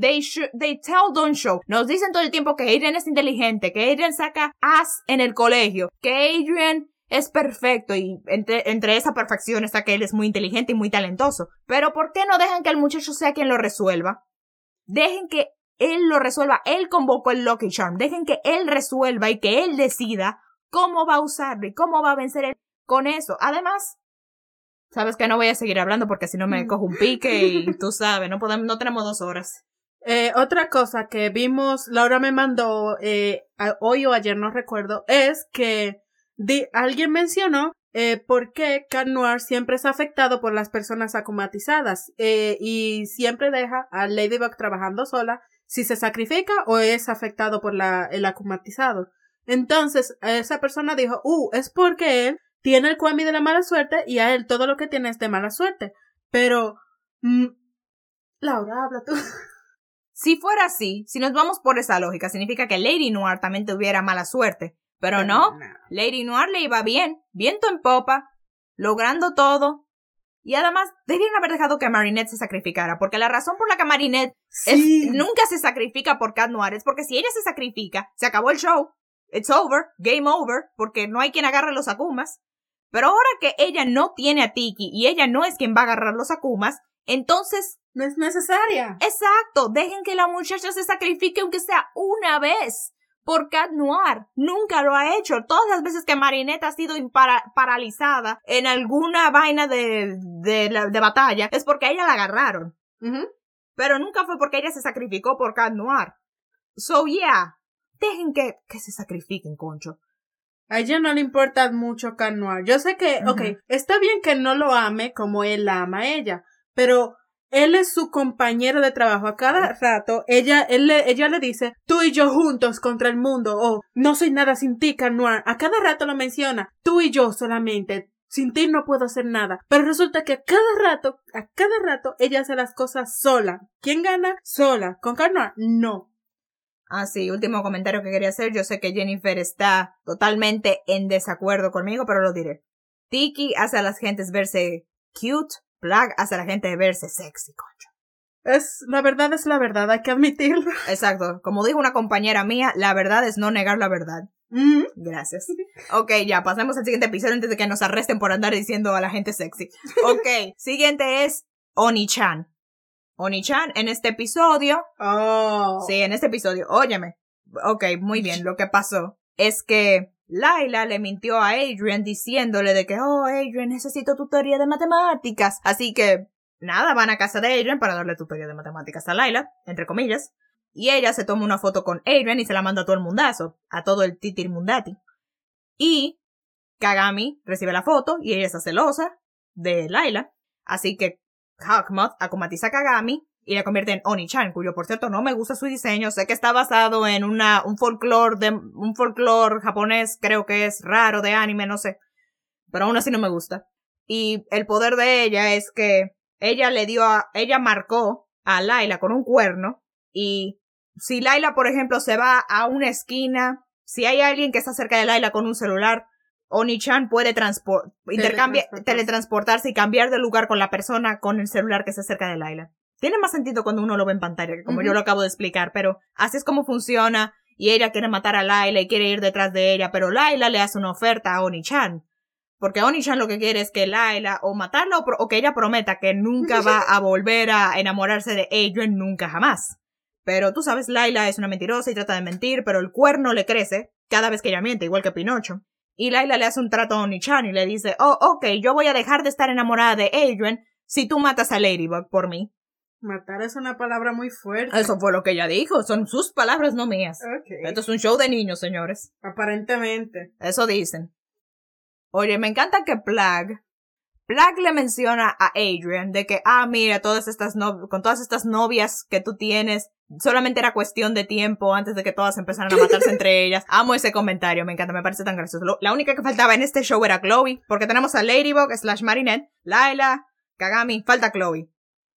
They, they tell, don't show. Nos dicen todo el tiempo que Adrian es inteligente, que Adrian saca as en el colegio, que Adrian es perfecto y entre, entre, esa perfección está que él es muy inteligente y muy talentoso. Pero ¿por qué no dejan que el muchacho sea quien lo resuelva? Dejen que él lo resuelva. Él convocó el Lucky Charm. Dejen que él resuelva y que él decida cómo va a usarlo y cómo va a vencer él con eso. Además, sabes que no voy a seguir hablando porque si no me mm. cojo un pique y tú sabes, no podemos, no tenemos dos horas. Eh, otra cosa que vimos, Laura me mandó eh, hoy o ayer, no recuerdo, es que alguien mencionó eh, por qué Cat Noir siempre es afectado por las personas acumatizadas eh, y siempre deja a Ladybug trabajando sola si se sacrifica o es afectado por la, el acumatizado. Entonces, esa persona dijo, uh, es porque él tiene el cuami de la mala suerte y a él todo lo que tiene es de mala suerte. Pero, mm, Laura, habla tú. Si fuera así, si nos vamos por esa lógica, significa que Lady Noir también tuviera mala suerte. Pero no, Lady Noir le iba bien, viento en popa, logrando todo. Y además, debieron haber dejado que Marinette se sacrificara, porque la razón por la que Marinette nunca se sacrifica por Cat Noir es porque si ella se sacrifica, se acabó el show. It's over, game over, porque no hay quien agarre los Akumas. Pero ahora que ella no tiene a Tiki y ella no es quien va a agarrar los Akumas, entonces... No es necesaria. Exacto, dejen que la muchacha se sacrifique aunque sea una vez por Cat Noir. Nunca lo ha hecho. Todas las veces que Marinette ha sido paralizada en alguna vaina de, de, de, batalla es porque ella la agarraron. Pero nunca fue porque ella se sacrificó por Cat Noir. So yeah, dejen que, que se sacrifiquen, concho. A ella no le importa mucho Cat Noir. Yo sé que, ok, está bien que no lo ame como él la ama a ella, pero él es su compañero de trabajo. A cada rato, ella, él le, ella le dice, tú y yo juntos contra el mundo, o no soy nada sin ti, Canoir. A cada rato lo menciona, tú y yo solamente. Sin ti no puedo hacer nada. Pero resulta que a cada rato, a cada rato, ella hace las cosas sola. ¿Quién gana? Sola. ¿Con Canoir? No. Ah, sí, último comentario que quería hacer. Yo sé que Jennifer está totalmente en desacuerdo conmigo, pero lo diré. Tiki hace a las gentes verse cute, Plug hace a la gente verse sexy, concho. Es, la verdad es la verdad, hay que admitirlo. Exacto. Como dijo una compañera mía, la verdad es no negar la verdad. Mm. Gracias. Ok, ya, pasemos al siguiente episodio antes de que nos arresten por andar diciendo a la gente sexy. Ok, siguiente es Oni-chan. Oni-chan en este episodio. Oh. Sí, en este episodio. Óyeme. Ok, muy bien. Lo que pasó es que Laila le mintió a Adrian diciéndole de que, oh, Adrian, necesito tutoría de matemáticas. Así que, nada, van a casa de Adrian para darle tutoría de matemáticas a Laila, entre comillas. Y ella se toma una foto con Adrian y se la manda a todo el mundazo, a todo el titir mundati. Y Kagami recibe la foto y ella está celosa de Laila. Así que Hawkmoth a Kagami y la convierte en Oni-chan, cuyo por cierto no me gusta su diseño, sé que está basado en una, un folclore de, un folclore japonés, creo que es raro de anime, no sé, pero aún así no me gusta. Y el poder de ella es que ella le dio a, ella marcó a Laila con un cuerno y si Laila, por ejemplo, se va a una esquina, si hay alguien que está cerca de Laila con un celular, Oni-chan puede teletransportarse y cambiar de lugar con la persona con el celular que está cerca de Laila. Tiene más sentido cuando uno lo ve en pantalla, que como yo lo acabo de explicar, pero así es como funciona. Y ella quiere matar a Laila y quiere ir detrás de ella, pero Laila le hace una oferta a Oni-chan. Porque Oni-chan lo que quiere es que Laila o matarla o, que ella prometa que nunca va a volver a enamorarse de Adrian nunca jamás. Pero tú sabes, Laila es una mentirosa y trata de mentir, pero el cuerno le crece cada vez que ella miente, igual que Pinocho. Y Laila le hace un trato a Oni-chan y le dice, oh, ok, yo voy a dejar de estar enamorada de Adrian si tú matas a Ladybug por mí. Matar es una palabra muy fuerte. Eso fue lo que ella dijo. Son sus palabras, no mías. Esto es un show de niños, señores. Aparentemente. Eso dicen. Oye, me encanta que Plag. Plag le menciona a Adrian de que, ah, mira, todas estas no con todas estas novias que tú tienes, solamente era cuestión de tiempo antes de que todas empezaran a matarse entre ellas. Amo ese comentario, me encanta, me parece tan gracioso. Lo- la única que faltaba en este show era Chloe, porque tenemos a Ladybug slash Marinette, Laila, Kagami, falta Chloe.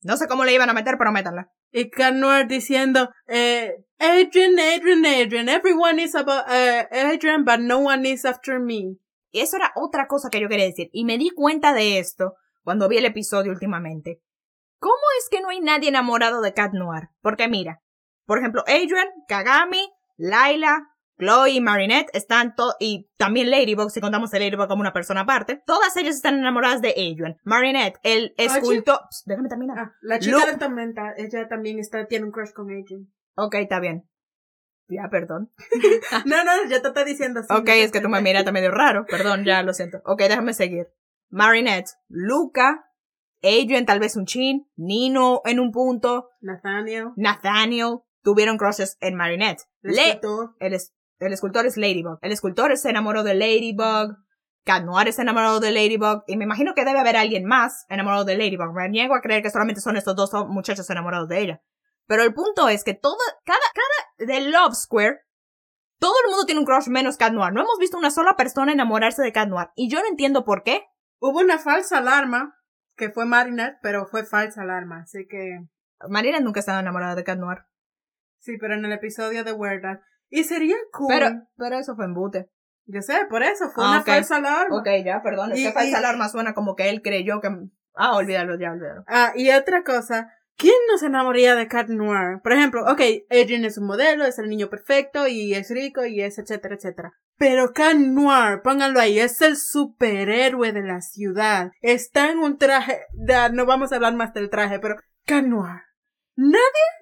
No sé cómo le iban a meter, pero métanla. Y Cat Noir diciendo, eh, Adrian, Adrian, Adrian, everyone is about eh, Adrian, but no one is after me. Eso era otra cosa que yo quería decir. Y me di cuenta de esto cuando vi el episodio últimamente. ¿Cómo es que no hay nadie enamorado de Cat Noir? Porque mira, por ejemplo, Adrian, Kagami, Laila, Chloe y Marinette están todos, y también Ladybug, si contamos a Ladybug como una persona aparte, todas ellas están enamoradas de Adrian. Marinette, el escultor... Déjame terminar. Ah, la chica Lu- de Tormenta, ella también está, tiene un crush con Adrian. Ok, está bien. Ya, perdón. no, no, ya te está diciendo así. Ok, es que tú me miraste medio raro. Perdón, ya lo siento. Ok, déjame seguir. Marinette, Luca, Adrian tal vez un chin, Nino en un punto, Nathaniel, Nathaniel tuvieron crushes en Marinette. el Le- escritor. el, es- el escultor es Ladybug. El escultor se enamoró de Ladybug. Cat Noir se enamoró de Ladybug. Y me imagino que debe haber alguien más enamorado de Ladybug. Me niego a creer que solamente son estos dos muchachos enamorados de ella. Pero el punto es que todo, cada, cada, de Love Square, todo el mundo tiene un crush menos Cat Noir. No hemos visto una sola persona enamorarse de Cat Noir. Y yo no entiendo por qué. Hubo una falsa alarma, que fue Marinette, pero fue falsa alarma, así que... Marina nunca ha estado enamorada de Cat Noir. Sí, pero en el episodio de Weird Al. Y sería cool. Pero, pero eso fue embute. Yo sé, por eso, fue Ah, una falsa alarma. Ok, ya, perdón. Es Y- que falsa y- alarma suena como que él creyó que... Ah, olvídalo, ya, olvídalo. Ah, y otra cosa, ¿quién no se enamoraría de Cat Noir? Por ejemplo, ok, Adrian es un modelo, es el niño perfecto y es rico y es etcétera, etcétera. Pero Cat Noir, pónganlo ahí, es el superhéroe de la ciudad. Está en un traje, da, no vamos a hablar más del traje, pero Cat Noir.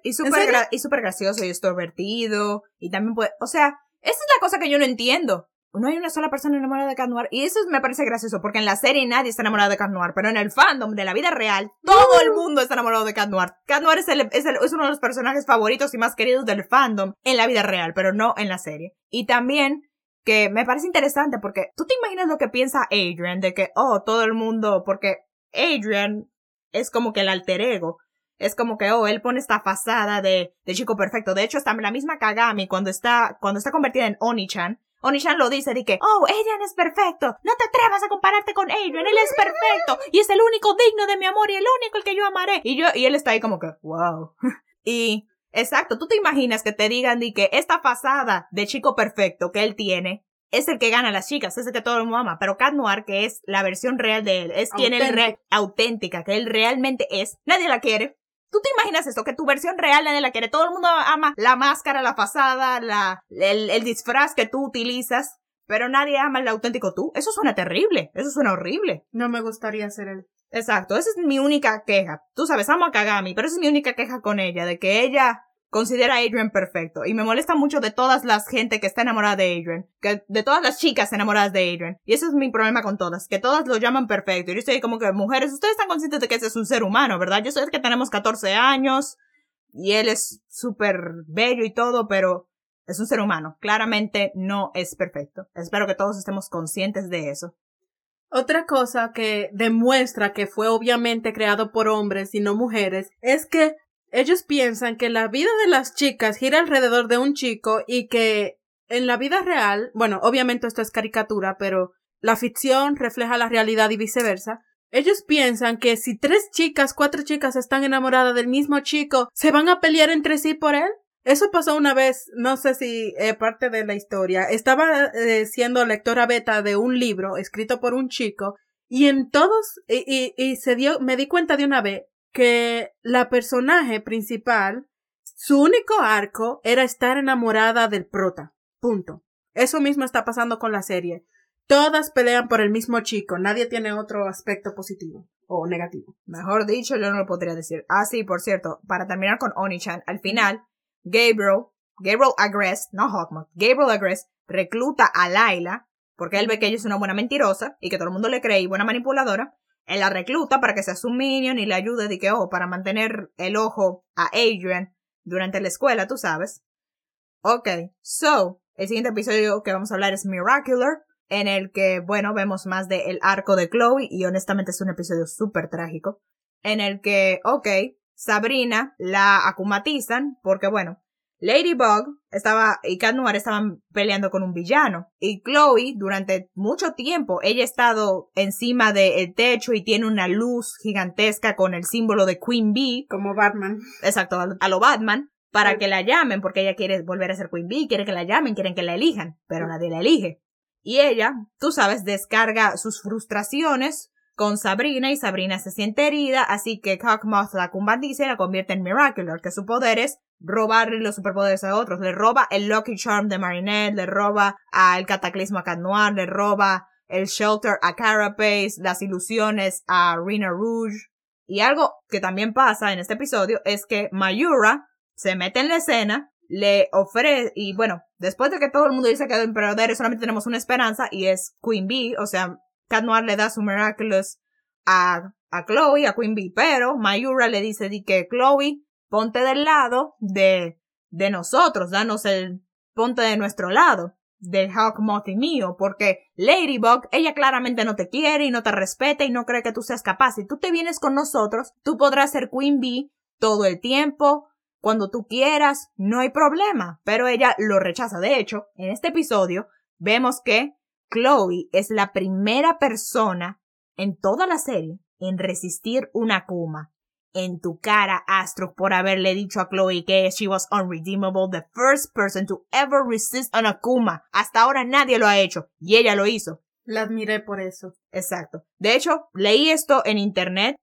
Y súper gra- gracioso y extrovertido. Y también puede... O sea, esa es la cosa que yo no entiendo. No hay una sola persona enamorada de Cat Noir. Y eso me parece gracioso, porque en la serie nadie está enamorado de Cat Noir. Pero en el fandom de la vida real, todo el mundo está enamorado de Cat Noir. Noir es, el, es, el- es uno de los personajes favoritos y más queridos del fandom en la vida real, pero no en la serie. Y también que me parece interesante porque tú te imaginas lo que piensa Adrian de que, oh, todo el mundo, porque Adrian es como que el alter ego. Es como que, oh, él pone esta fachada de, de chico perfecto. De hecho, hasta la misma Kagami, cuando está, cuando está convertida en Oni-chan, Oni-chan lo dice de que, oh, Adrian es perfecto. No te atrevas a compararte con Adrian. Él es perfecto. Y es el único digno de mi amor y el único el que yo amaré. Y yo, y él está ahí como que, wow. y, exacto, tú te imaginas que te digan de que esta fachada de chico perfecto que él tiene es el que gana a las chicas, es el que todo el mundo ama. Pero Cat Noir, que es la versión real de él, es quien él auténtica, que él realmente es, nadie la quiere. ¿Tú te imaginas esto? Que tu versión real nadie la quiere. Todo el mundo ama la máscara, la fachada, la, el, el disfraz que tú utilizas, pero nadie ama el auténtico tú. Eso suena terrible. Eso suena horrible. No me gustaría ser él. Exacto. Esa es mi única queja. Tú sabes, amo a Kagami, pero esa es mi única queja con ella, de que ella considera a Adrian perfecto. Y me molesta mucho de todas las gente que está enamorada de Adrian. Que, de todas las chicas enamoradas de Adrian. Y ese es mi problema con todas. Que todas lo llaman perfecto. Y yo estoy como que, mujeres, ustedes están conscientes de que ese es un ser humano, ¿verdad? Yo sé que tenemos 14 años. Y él es súper bello y todo, pero es un ser humano. Claramente no es perfecto. Espero que todos estemos conscientes de eso. Otra cosa que demuestra que fue obviamente creado por hombres y no mujeres es que ellos piensan que la vida de las chicas gira alrededor de un chico y que en la vida real, bueno, obviamente esto es caricatura, pero la ficción refleja la realidad y viceversa. Ellos piensan que si tres chicas, cuatro chicas están enamoradas del mismo chico, se van a pelear entre sí por él. Eso pasó una vez, no sé si eh, parte de la historia. Estaba eh, siendo lectora beta de un libro escrito por un chico y en todos, y, y, y se dio, me di cuenta de una vez que la personaje principal, su único arco era estar enamorada del prota. Punto. Eso mismo está pasando con la serie. Todas pelean por el mismo chico, nadie tiene otro aspecto positivo o negativo. Mejor dicho, yo no lo podría decir. Ah, sí, por cierto, para terminar con Oni-chan, al final, Gabriel, Gabriel Agrest, no Hawkmoth, Gabriel Agrest recluta a Laila, porque él ve que ella es una buena mentirosa y que todo el mundo le cree y buena manipuladora. Él la recluta para que sea su minion y le ayude de que, oh, para mantener el ojo a Adrian durante la escuela, tú sabes. Ok, so, el siguiente episodio que vamos a hablar es Miracular, en el que, bueno, vemos más del el arco de Chloe y honestamente es un episodio súper trágico, en el que, ok, Sabrina la acumatizan porque, bueno, Ladybug estaba y Cat Noir estaban peleando con un villano. Y Chloe, durante mucho tiempo, ella ha estado encima del techo y tiene una luz gigantesca con el símbolo de Queen Bee. Como Batman. Exacto, a lo Batman. Para que la llamen, porque ella quiere volver a ser Queen Bee, quiere que la llamen, quieren que la elijan, pero nadie la elige. Y ella, tú sabes, descarga sus frustraciones con Sabrina y Sabrina se siente herida, así que Cockmoth la combatiza y la convierte en Miraculous, que su poder es robarle los superpoderes a otros. Le roba el Lucky Charm de Marinette, le roba al Cataclismo a Cat Noir, le roba el Shelter a Carapace, las ilusiones a Rina Rouge. Y algo que también pasa en este episodio es que Mayura se mete en la escena, le ofrece, y bueno, después de que todo el mundo dice que el emperador solamente tenemos una esperanza y es Queen Bee, o sea, Cat le da su Miraculous a, a Chloe, a Queen Bee, pero Mayura le dice di que Chloe, ponte del lado de, de nosotros, danos el, ponte de nuestro lado, del Hawkmoth y mío, porque Ladybug, ella claramente no te quiere y no te respeta y no cree que tú seas capaz. Si tú te vienes con nosotros, tú podrás ser Queen Bee todo el tiempo, cuando tú quieras, no hay problema. Pero ella lo rechaza. De hecho, en este episodio vemos que Chloe es la primera persona en toda la serie en resistir una Kuma. En tu cara, Astro, por haberle dicho a Chloe que she was unredeemable, the first person to ever resist an Akuma. Hasta ahora nadie lo ha hecho, y ella lo hizo. La admiré por eso. Exacto. De hecho, leí esto en internet,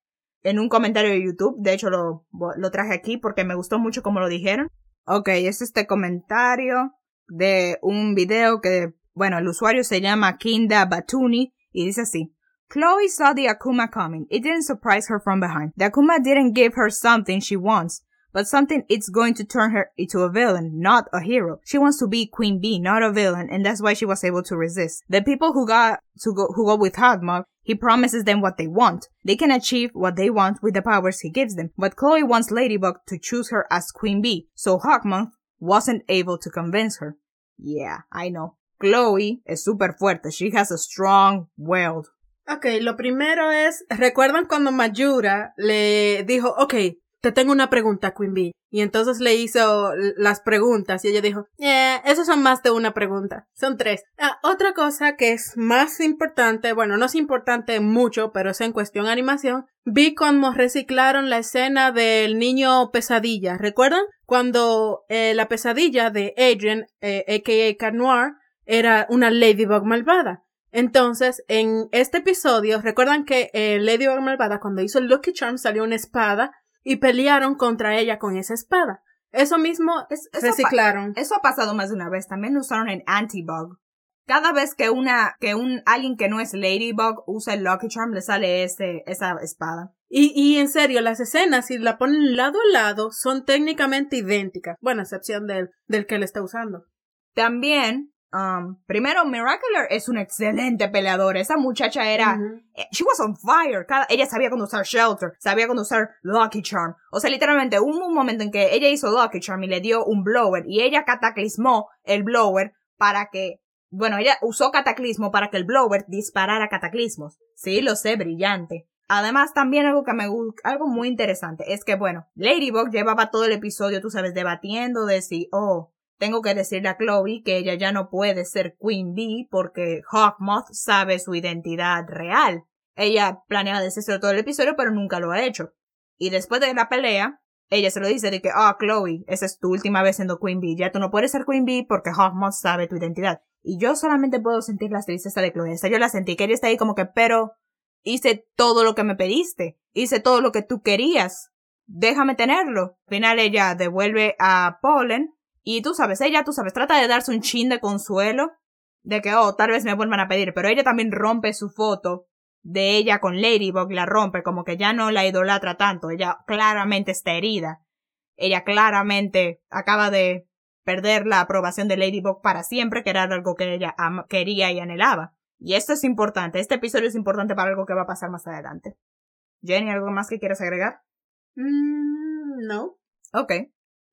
en un comentario de YouTube. De hecho, lo, lo traje aquí porque me gustó mucho como lo dijeron. Ok, es este comentario de un video que bueno, el usuario se llama Kinda Batuni y dice así. Chloe saw the Akuma coming. It didn't surprise her from behind. The Akuma didn't give her something she wants, but something it's going to turn her into a villain, not a hero. She wants to be Queen Bee, not a villain, and that's why she was able to resist. The people who got to go, who go with Hogmog, he promises them what they want. They can achieve what they want with the powers he gives them, but Chloe wants Ladybug to choose her as Queen Bee, so Hawkmoth wasn't able to convince her. Yeah, I know. Chloe es súper fuerte. She has a strong will. Ok, lo primero es, ¿recuerdan cuando Mayura le dijo, ok, te tengo una pregunta, Queen Bee? Y entonces le hizo las preguntas y ella dijo, eh, esos son más de una pregunta, son tres. Ah, otra cosa que es más importante, bueno, no es importante mucho, pero es en cuestión animación, vi cómo reciclaron la escena del niño pesadilla, ¿recuerdan? Cuando eh, la pesadilla de Adrian, eh, aka Cat Noir, era una Ladybug malvada. Entonces, en este episodio, recuerdan que eh, Ladybug malvada cuando hizo el Lucky Charm salió una espada y pelearon contra ella con esa espada. Eso mismo es, reciclaron. eso ha pasado más de una vez. También lo usaron en Antibug. Cada vez que una, que un, alguien que no es Ladybug usa el Lucky Charm, le sale ese, esa espada. Y, y en serio, las escenas, si la ponen lado a lado, son técnicamente idénticas. Bueno, a excepción del, del que le está usando. También Um, primero, Miracular es una excelente peleadora. Esa muchacha era. Eh, she was on fire. ella sabía cuando usar Shelter, sabía cuando usar Lucky Charm. O sea, literalmente hubo un momento en que ella hizo Lucky Charm y le dio un blower. Y ella cataclismó el blower para que. Bueno, ella usó cataclismo para que el blower disparara cataclismos. Sí, lo sé, brillante. Además, también algo que me gusta, algo muy interesante es que, bueno, Ladybug llevaba todo el episodio, tú sabes, debatiendo de si, oh, tengo que decirle a Chloe que ella ya no puede ser Queen Bee porque Hawkmoth sabe su identidad real. Ella planea decirlo todo el episodio, pero nunca lo ha hecho. Y después de la pelea, ella se lo dice de que, ah, Chloe, esa es tu última vez siendo Queen Bee. Ya tú no puedes ser Queen Bee porque Hawkmoth sabe tu identidad. Y yo solamente puedo sentir la tristeza de Chloe. O yo la sentí que ella está ahí como que, pero hice todo lo que me pediste. Hice todo lo que tú querías. Déjame tenerlo. Al final ella devuelve a Pollen y tú sabes, ella, tú sabes, trata de darse un chin de consuelo de que, oh, tal vez me vuelvan a pedir, pero ella también rompe su foto de ella con Ladybug, la rompe, como que ya no la idolatra tanto, ella claramente está herida. Ella claramente acaba de perder la aprobación de Ladybug para siempre, que era algo que ella quería y anhelaba. Y esto es importante, este episodio es importante para algo que va a pasar más adelante. Jenny, ¿algo más que quieras agregar? Mm, no. Ok.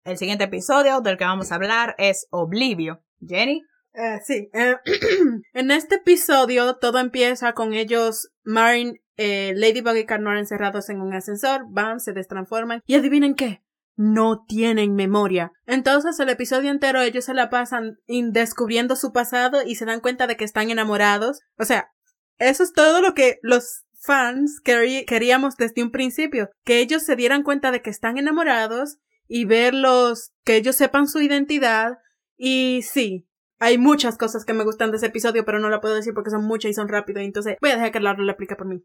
El siguiente episodio del que vamos a hablar es Oblivio. Jenny. Eh, sí. Eh, en este episodio todo empieza con ellos, Marin eh, Ladybug y Cat Noir encerrados en un ascensor, bam, se destransforman y adivinen qué, no tienen memoria. Entonces el episodio entero ellos se la pasan descubriendo su pasado y se dan cuenta de que están enamorados. O sea, eso es todo lo que los fans queríamos desde un principio, que ellos se dieran cuenta de que están enamorados y verlos, que ellos sepan su identidad. Y sí, hay muchas cosas que me gustan de ese episodio, pero no la puedo decir porque son muchas y son rápidas, entonces voy a dejar que Larry lo aplique por mí.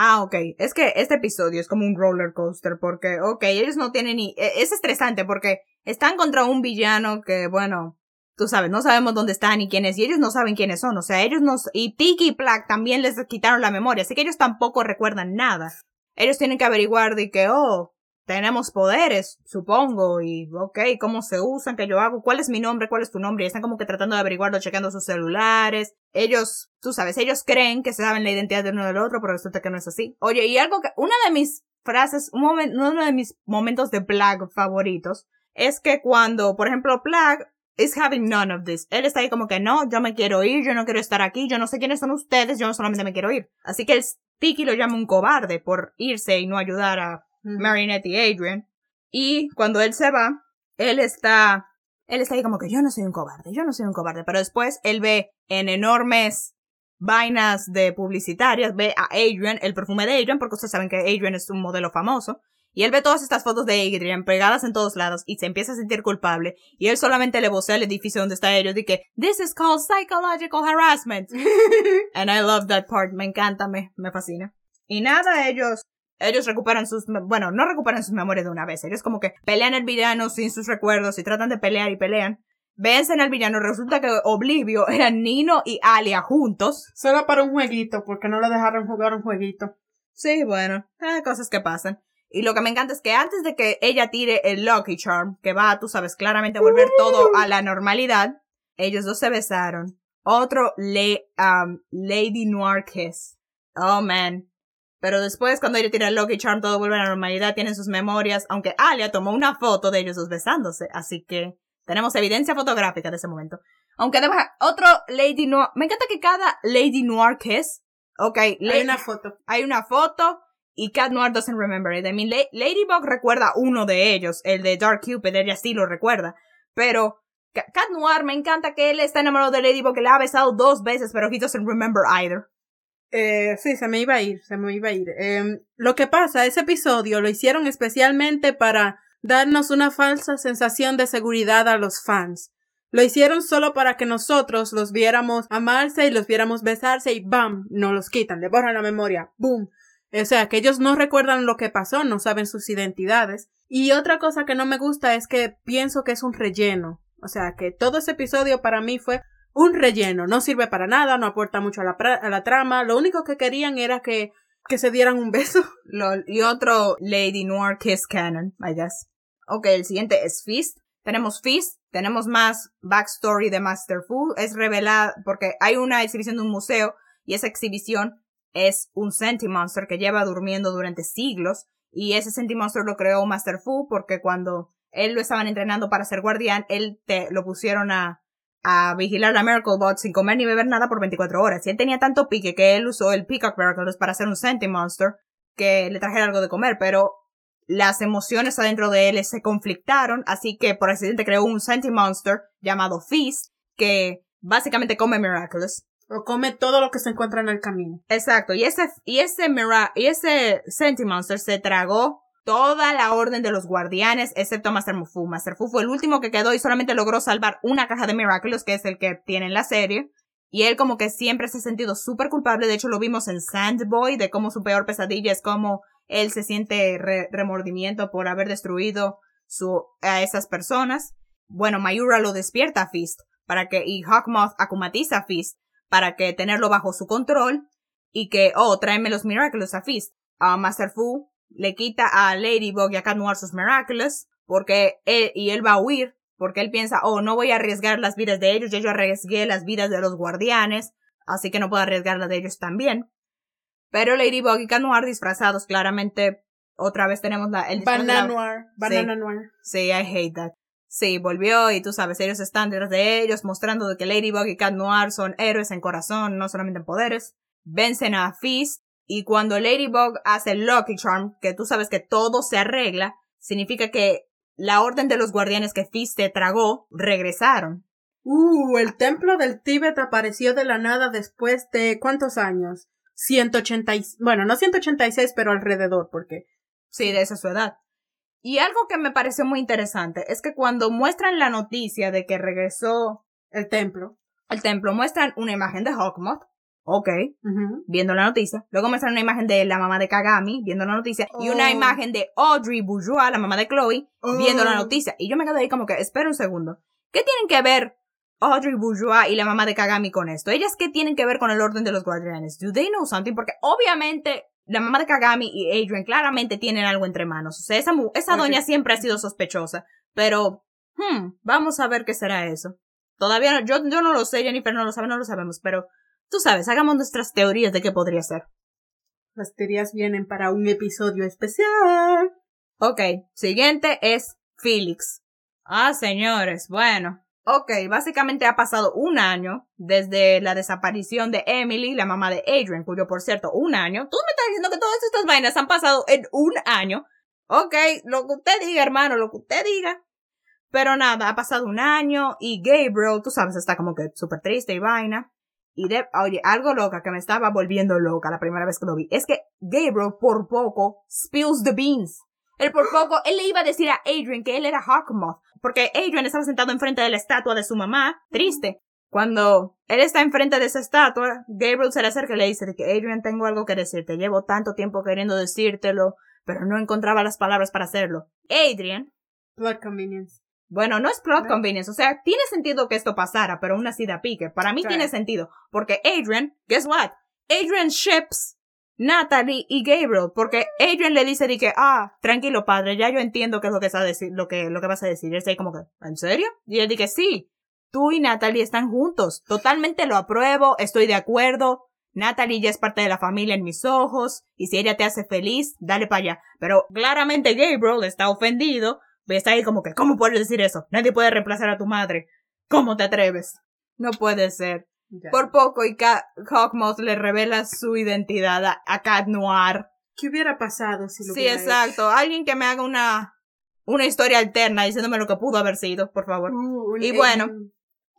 Ah, ok. Es que este episodio es como un roller coaster porque, ok, ellos no tienen ni... E, es estresante porque están contra un villano que, bueno, tú sabes, no sabemos dónde están ni quién es y ellos no saben quiénes son. O sea, ellos nos... Y Tiki y Plaque también les quitaron la memoria, así que ellos tampoco recuerdan nada. Ellos tienen que averiguar de que, oh, tenemos poderes, supongo, y ok, cómo se usan, qué yo hago, cuál es mi nombre, cuál es tu nombre, y están como que tratando de averiguarlo, checando sus celulares. Ellos, tú sabes, ellos creen que se saben la identidad de uno del otro, pero resulta que no es así. Oye, y algo que, una de mis frases, un momento, uno de mis momentos de Plague favoritos, es que cuando, por ejemplo, Plague is having none of this. Él está ahí como que no, yo me quiero ir, yo no quiero estar aquí, yo no sé quiénes son ustedes, yo solamente me quiero ir. Así que el Tiki lo llama un cobarde por irse y no ayudar a Marinette y Adrian. Y cuando él se va, él está, él está ahí como que yo no soy un cobarde, yo no soy un cobarde, pero después él ve en enormes vainas de publicitarias, ve a Adrian, el perfume de Adrian, porque ustedes saben que Adrian es un modelo famoso, y él ve todas estas fotos de Adrian pegadas en todos lados y se empieza a sentir culpable. Y él solamente le vocea al edificio donde está ellos y que This is called psychological harassment. And I love that part. Me encanta, me, me fascina. Y nada, ellos ellos recuperan sus, bueno, no recuperan sus memorias de una vez, ellos como que pelean el villano sin sus recuerdos y tratan de pelear y pelean. Vencen al villano, resulta que Oblivio eran Nino y Alia juntos. Solo para un jueguito, porque no lo dejaron jugar un jueguito. Sí, bueno, eh, cosas que pasan. Y lo que me encanta es que antes de que ella tire el Lucky Charm, que va, tú sabes, claramente a volver todo a la normalidad, ellos dos se besaron. Otro le, um, Lady Noir Kiss. Oh man, pero después, cuando ella tira Lucky Charm, todo vuelve a la normalidad, tienen sus memorias, aunque Alia tomó una foto de ellos dos besándose, así que tenemos evidencia fotográfica de ese momento. Aunque además, otro Lady Noir, me encanta que cada Lady Noir kiss, ok, hay una foto. Hay una foto, y Cat Noir doesn't remember it. I mean, Ladybug recuerda uno de ellos, el de Dark Cupid, ella sí lo recuerda, pero Cat Noir me encanta que él está enamorado de Ladybug, que la ha besado dos veces, pero he doesn't remember either. Eh, sí, se me iba a ir, se me iba a ir. Eh, lo que pasa, ese episodio lo hicieron especialmente para darnos una falsa sensación de seguridad a los fans. Lo hicieron solo para que nosotros los viéramos amarse y los viéramos besarse y ¡bam! nos los quitan, le borran la memoria, ¡boom! O sea, que ellos no recuerdan lo que pasó, no saben sus identidades. Y otra cosa que no me gusta es que pienso que es un relleno. O sea, que todo ese episodio para mí fue un relleno, no sirve para nada, no aporta mucho a la, a la trama, lo único que querían era que, que se dieran un beso. y otro Lady Noir Kiss Canon, I guess. Ok, el siguiente es Feast. Tenemos Feast, tenemos más backstory de Master Fu, es revelada porque hay una exhibición de un museo y esa exhibición es un Sentimonster que lleva durmiendo durante siglos y ese Sentimonster lo creó Master Fu porque cuando él lo estaban entrenando para ser guardián, él te lo pusieron a a vigilar a Bot sin comer ni beber nada por 24 horas. Y él tenía tanto pique que él usó el Peacock Miracles para hacer un Senti Monster que le trajera algo de comer, pero las emociones adentro de él se conflictaron, así que por accidente creó un Senti Monster llamado Feast que básicamente come Miraculous. O come todo lo que se encuentra en el camino. Exacto, y ese, y ese, Mira y ese Senti Monster se tragó toda la orden de los guardianes, excepto Master Fu. Master Fu fue el último que quedó y solamente logró salvar una caja de Miraculous, que es el que tiene en la serie. Y él como que siempre se ha sentido súper culpable. De hecho, lo vimos en Sandboy, de cómo su peor pesadilla es como él se siente remordimiento por haber destruido su, a esas personas. Bueno, Mayura lo despierta a Fist para que, y Hawkmoth acumatiza a Fist para que tenerlo bajo su control y que, oh, tráeme los Miraculous a Fist. A Master Fu le quita a Ladybug y a Cat Noir sus Miraculous, porque él, y él va a huir, porque él piensa, oh, no voy a arriesgar las vidas de ellos, ya yo arriesgué las vidas de los guardianes, así que no puedo arriesgar las de ellos también. Pero Ladybug y Cat Noir disfrazados, claramente, otra vez tenemos la, el Banana Noir, Banana Noir. Sí, I hate that. Sí, volvió y tú sabes, ellos están detrás de ellos, mostrando que Ladybug y Cat Noir son héroes en corazón, no solamente en poderes. Vencen a Feast Y cuando Ladybug hace el Lucky Charm, que tú sabes que todo se arregla, significa que la orden de los guardianes que Fiste tragó regresaron. Uh, el templo del Tíbet apareció de la nada después de ¿cuántos años? 180, bueno, no 186, pero alrededor, porque Sí, de esa su edad. Y algo que me pareció muy interesante es que cuando muestran la noticia de que regresó el templo, el templo, muestran una imagen de Hawkmoth, ok, viendo la noticia. Luego muestran una imagen de la mamá de Kagami, viendo la noticia. Y una Oh. imagen de Audrey Bourgeois, la mamá de Chloe, viendo la Oh. noticia. Y yo me quedé ahí como que, espera un segundo. ¿Qué tienen que ver Audrey Bourgeois y la mamá de Kagami con esto? ¿Ellas qué tienen que ver con el orden de los guardianes? ¿Do they know something? Porque obviamente la mamá de Kagami y Adrian claramente tienen algo entre manos. O sea, esa, esa doña siempre ha sido sospechosa. Pero, hmm, vamos a ver qué será eso. Todavía no, yo, yo no lo sé, Jennifer no lo sabe, no lo sabemos, pero tú sabes, hagamos nuestras teorías de qué podría ser. las teorías vienen para un episodio especial. Ok, siguiente es Felix. Ah, señores, bueno. Ok, básicamente ha pasado un año desde la desaparición de Emily, la mamá de Adrian, cuyo por cierto, un año. Tú me estás diciendo que todas estas vainas han pasado en un año. Ok, lo que usted diga, hermano, lo que usted diga. Pero nada, ha pasado un año y Gabriel, tú sabes, está como que súper triste y vaina. Y de, oye, algo loca que me estaba volviendo loca la primera vez que lo vi. Es que Gabriel por poco spills the beans. Él por poco, él le iba a decir a Adrian que él era Hawkmoth. Porque Adrian estaba sentado enfrente de la estatua de su mamá, triste. Cuando él está enfrente de esa estatua, Gabriel se le acerca y le dice de que Adrian tengo algo que decirte. Llevo tanto tiempo queriendo decírtelo, pero no encontraba las palabras para hacerlo. Adrian, Blood convenience. Bueno, no es plot Right. convenience, o sea, tiene sentido que esto pasara, pero aún así da pique. Para mí Sí. tiene sentido, porque Adrian, guess what? Adrian ships Natalie y Gabriel, porque Adrian le dice de que, ah, tranquilo padre, ya yo entiendo qué es lo que, vas a decir, lo que, lo que vas a decir. Y él está ahí como que, ¿en serio? Y él dice, sí, tú y Natalie están juntos, totalmente lo apruebo, estoy de acuerdo. Natalie ya es parte de la familia en mis ojos, y si ella te hace feliz, dale para allá. Pero claramente Gabriel está ofendido, está ahí como que, ¿cómo puedes decir eso? Nadie puede reemplazar a tu madre. ¿Cómo te atreves? No puede ser. Ya. Por poco y Hawkmoth le revela su identidad a, a Cat Noir. ¿Qué hubiera pasado si lo Sí, hubiera exacto. Alguien que me haga una, una historia alterna diciéndome lo que pudo haber sido, por favor. Uh, Y bueno,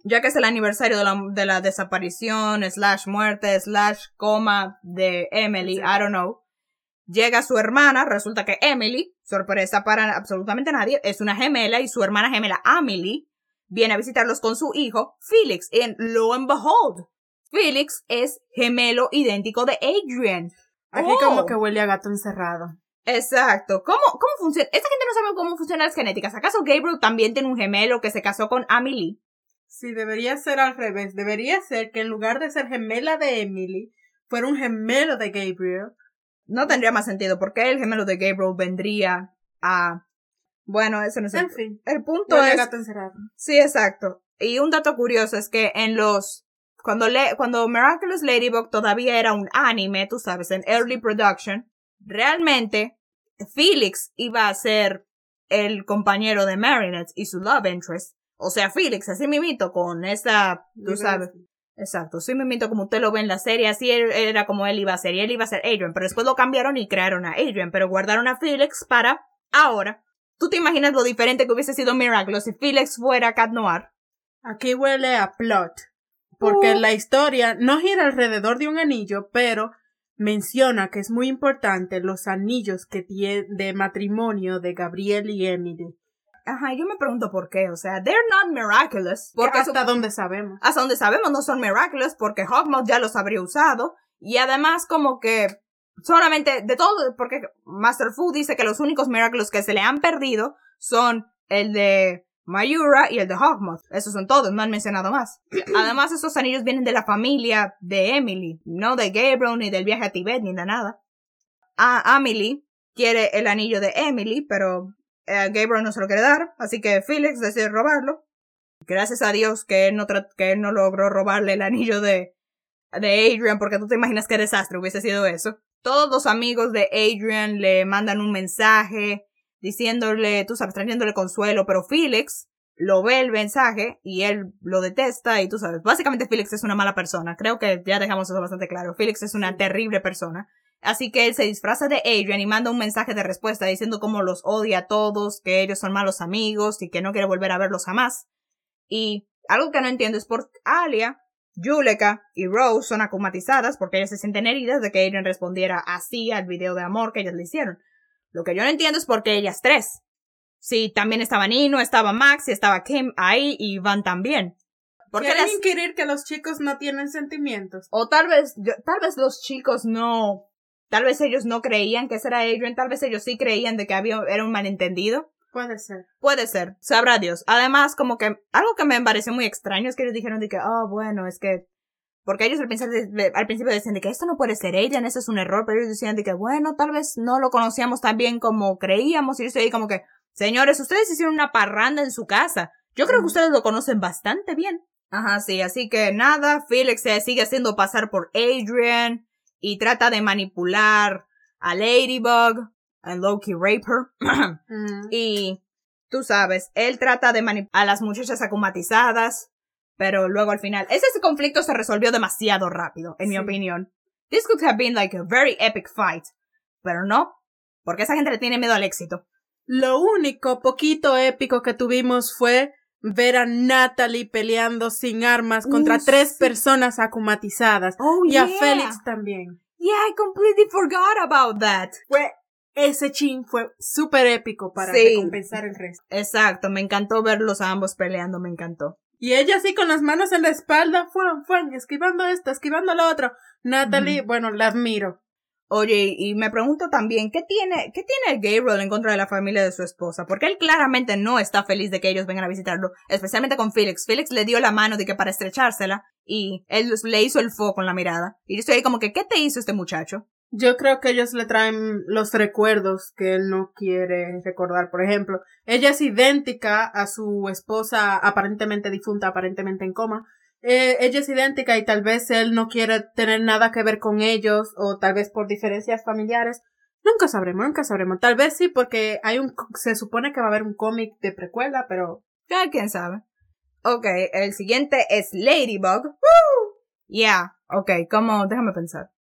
Ya que es el aniversario de la, de la desaparición, slash muerte, slash coma de Emily, Sí. I don't know. Llega su hermana, resulta que Emily, sorpresa para absolutamente nadie, es una gemela y su hermana gemela Amelie viene a visitarlos con su hijo, Felix. Y lo and behold, Felix es gemelo idéntico de Adrian. Aquí Oh. como que huele a gato encerrado. Exacto. ¿Cómo, cómo funciona? Esta gente no sabe cómo funcionan las genéticas. ¿Acaso Gabriel también tiene un gemelo que se casó con Amelie? Sí, debería ser al revés. Debería ser que en lugar de ser gemela de Emily, fuera un gemelo de Gabriel. No tendría más sentido porque el gemelo de Gabriel vendría a... Bueno, eso no es el, En fin, el punto. Es... gato. Sí, exacto. Y un dato curioso es que en los... Cuando, le... Cuando Miraculous Ladybug todavía era un anime, tú sabes, en early production, realmente Felix iba a ser el compañero de Marinette y su love interest. O sea, Felix, así mimito, con esa, tú sabes, Exacto, sí me mito como usted lo ve en la serie, así él- era como él iba a ser, y él iba a ser Adrian, pero después lo cambiaron y crearon a Adrian, pero guardaron a Felix para ahora. ¿Tú te imaginas lo diferente que hubiese sido Miraculous si Felix fuera Cat Noir? Aquí huele a plot. Porque Uh. la historia no gira alrededor de un anillo, pero menciona que es muy importante los anillos que tiene de matrimonio de Gabriel y Emily. Ajá, yo me pregunto por qué, o sea, they're not miraculous. Porque hasta su- donde sabemos. hasta donde sabemos no son miraculous porque Hawkmoth ya los habría usado y además como que solamente de todo porque Master Fu dice que los únicos miraculous que se le han perdido son el de Mayura y el de Hawkmoth. Esos son todos, no han mencionado más. Además esos anillos vienen de la familia de Emily, no de Gabriel ni del viaje a Tibet ni de nada. A Emily quiere el anillo de Emily, pero eh, Gabriel no se lo quiere dar, así que Felix decide robarlo. Gracias a Dios que él no, que él no logró robarle el anillo de, de Adrian, porque tú te imaginas qué desastre hubiese sido eso. Todos los amigos de Adrian le mandan un mensaje diciéndole, tú sabes, trayéndole consuelo, pero Felix lo ve el mensaje y él lo detesta y tú sabes, básicamente Felix es una mala persona. Creo que ya dejamos eso bastante claro. Felix es una terrible persona. Así que él se disfraza de Adrian y manda un mensaje de respuesta diciendo cómo los odia a todos, que ellos son malos amigos y que no quiere volver a verlos jamás. Y algo que no entiendo es por Alia, Juleka y Rose son acumatizadas porque ellas se sienten heridas de que Adrian respondiera así al video de amor que ellas le hicieron. Lo que yo no entiendo es por qué ellas tres. Si también estaba Nino, estaba Max y estaba Kim ahí y Van también. Porque Quieren inquirir que los chicos no tienen sentimientos. O tal vez, tal vez los chicos no, tal vez ellos no creían que ese era Adrian, tal vez ellos sí creían de que había, era un malentendido. Puede ser. Puede ser, sabrá Dios. Además, como que algo que me pareció muy extraño es que ellos dijeron de que, oh, bueno, es que porque ellos al principio, al principio decían de que esto no puede ser Adrian, eso es un error, pero ellos decían de que, bueno, tal vez no lo conocíamos tan bien como creíamos, y yo estoy ahí como que, señores, ustedes hicieron una parranda en su casa. Yo creo que ustedes lo conocen bastante bien. Ajá, sí, así que nada, Felix se sigue haciendo pasar por Adrian y trata de manipular a Ladybug, a Loki Raper. Y tú sabes, él trata de manipular a las muchachas acumatizadas, pero luego al final, ese, conflicto se resolvió demasiado rápido, en mi opinión. This could have been like a very epic fight, pero no, porque esa gente le tiene miedo al éxito. Lo único poquito épico que tuvimos fue ver a Natalie peleando sin armas contra tres personas acumatizadas. Oh, y a Félix también. Yeah, I completely forgot about that. Fue, ese chin fue súper épico para recompensar el resto. Exacto, me encantó verlos a ambos peleando, me encantó. Y ella así con las manos en la espalda, fueron, fueron, esquivando esto, esquivando lo otro. Natalie, bueno, la admiro. Oye, y me pregunto también, ¿qué tiene, qué tiene Gabriel en contra de la familia de su esposa? Porque él claramente no está feliz de que ellos vengan a visitarlo, especialmente con Felix. Felix le dio la mano de que para estrechársela, y él le hizo el foco con la mirada. Y yo estoy ahí como que, ¿qué te hizo este muchacho? Yo creo que ellos le traen los recuerdos que él no quiere recordar. Por ejemplo, ella es idéntica a su esposa aparentemente difunta, aparentemente en coma, eh, ella es idéntica y tal vez él no quiere tener nada que ver con ellos o tal vez por diferencias familiares. Nunca sabremos, nunca sabremos. Tal vez sí porque hay un, se supone que va a haber un cómic de precuela, pero... Ya, quién sabe. Ok, el siguiente es Ladybug. ¡Woo! Yeah, ok, ¿cómo? Déjame pensar.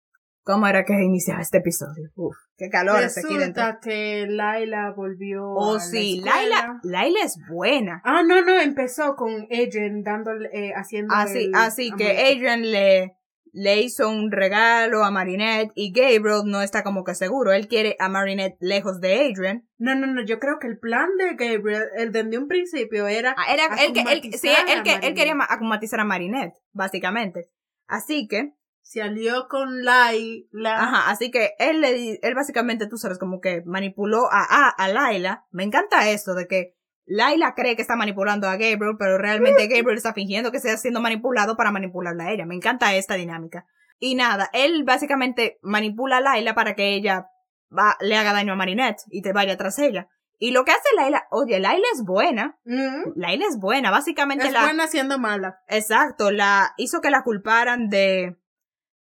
¿Cómo era que iniciaba este episodio? Uf, qué calor hace aquí dentro. que Laila volvió. Oh, sí, Laila, Laila es buena. Ah, no, no, empezó con Adrian dándole, eh, haciendo. Así, así que Adrian le, le hizo un regalo a Marinette y Gabriel no está como que seguro. Él quiere a Marinette lejos de Adrian. No, no, no, yo creo que el plan de Gabriel, el desde un principio era. Ah, era él, sí, él, él quería acumatizar a Marinette, básicamente. Así que se alió con Laila. Ajá, así que él le él básicamente, tú sabes, como que manipuló a, a, a Laila. Me encanta esto de que Laila cree que está manipulando a Gabriel, pero realmente Gabriel está fingiendo que está siendo manipulado para manipularla a ella. Me encanta esta dinámica. Y nada, él básicamente manipula a Laila para que ella va, le haga daño a Marinette y te vaya tras ella. Y lo que hace Laila, oye, Laila es buena. Mm. Laila es buena, básicamente es buena siendo mala. Exacto, la hizo que la culparan de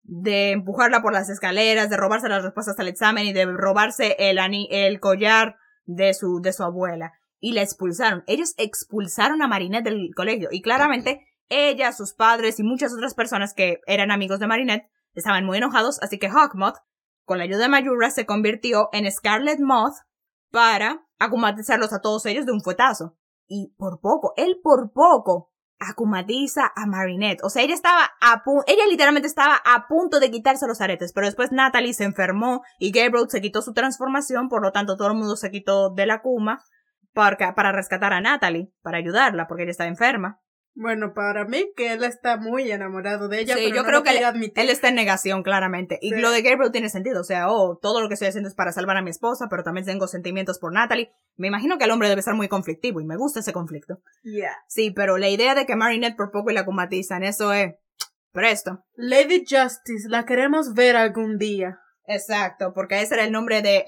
de empujarla por las escaleras, de robarse las respuestas al examen y de robarse el, el collar de su, de su abuela. Y la expulsaron. Ellos expulsaron a Marinette del colegio. Y claramente ella, sus padres y muchas otras personas que eran amigos de Marinette estaban muy enojados, así que Hawkmoth, con la ayuda de Mayura, se convirtió en Scarlet Moth para acumatizarlos a todos ellos de un fuetazo. Y por poco, él por poco acumatiza a Marinette. O sea, ella estaba a ella literalmente estaba a punto de quitarse los aretes, pero después Natalie se enfermó y Gabriel se quitó su transformación, por lo tanto todo el mundo se quitó de la Kuma para, para rescatar a Natalie, para ayudarla, porque ella estaba enferma. Bueno, para mí que él está muy enamorado de ella. Sí, yo creo que él, está en negación, claramente. Y lo de Gabriel tiene sentido. O sea, oh, todo lo que estoy haciendo es para salvar a mi esposa, pero también tengo sentimientos por Natalie. Me imagino que el hombre debe estar muy conflictivo y me gusta ese conflicto. Yeah. Sí, pero la idea de que Marinette por poco y la acumatizan, eso es presto. Lady Justice, la queremos ver algún día. Exacto, porque ese era el nombre de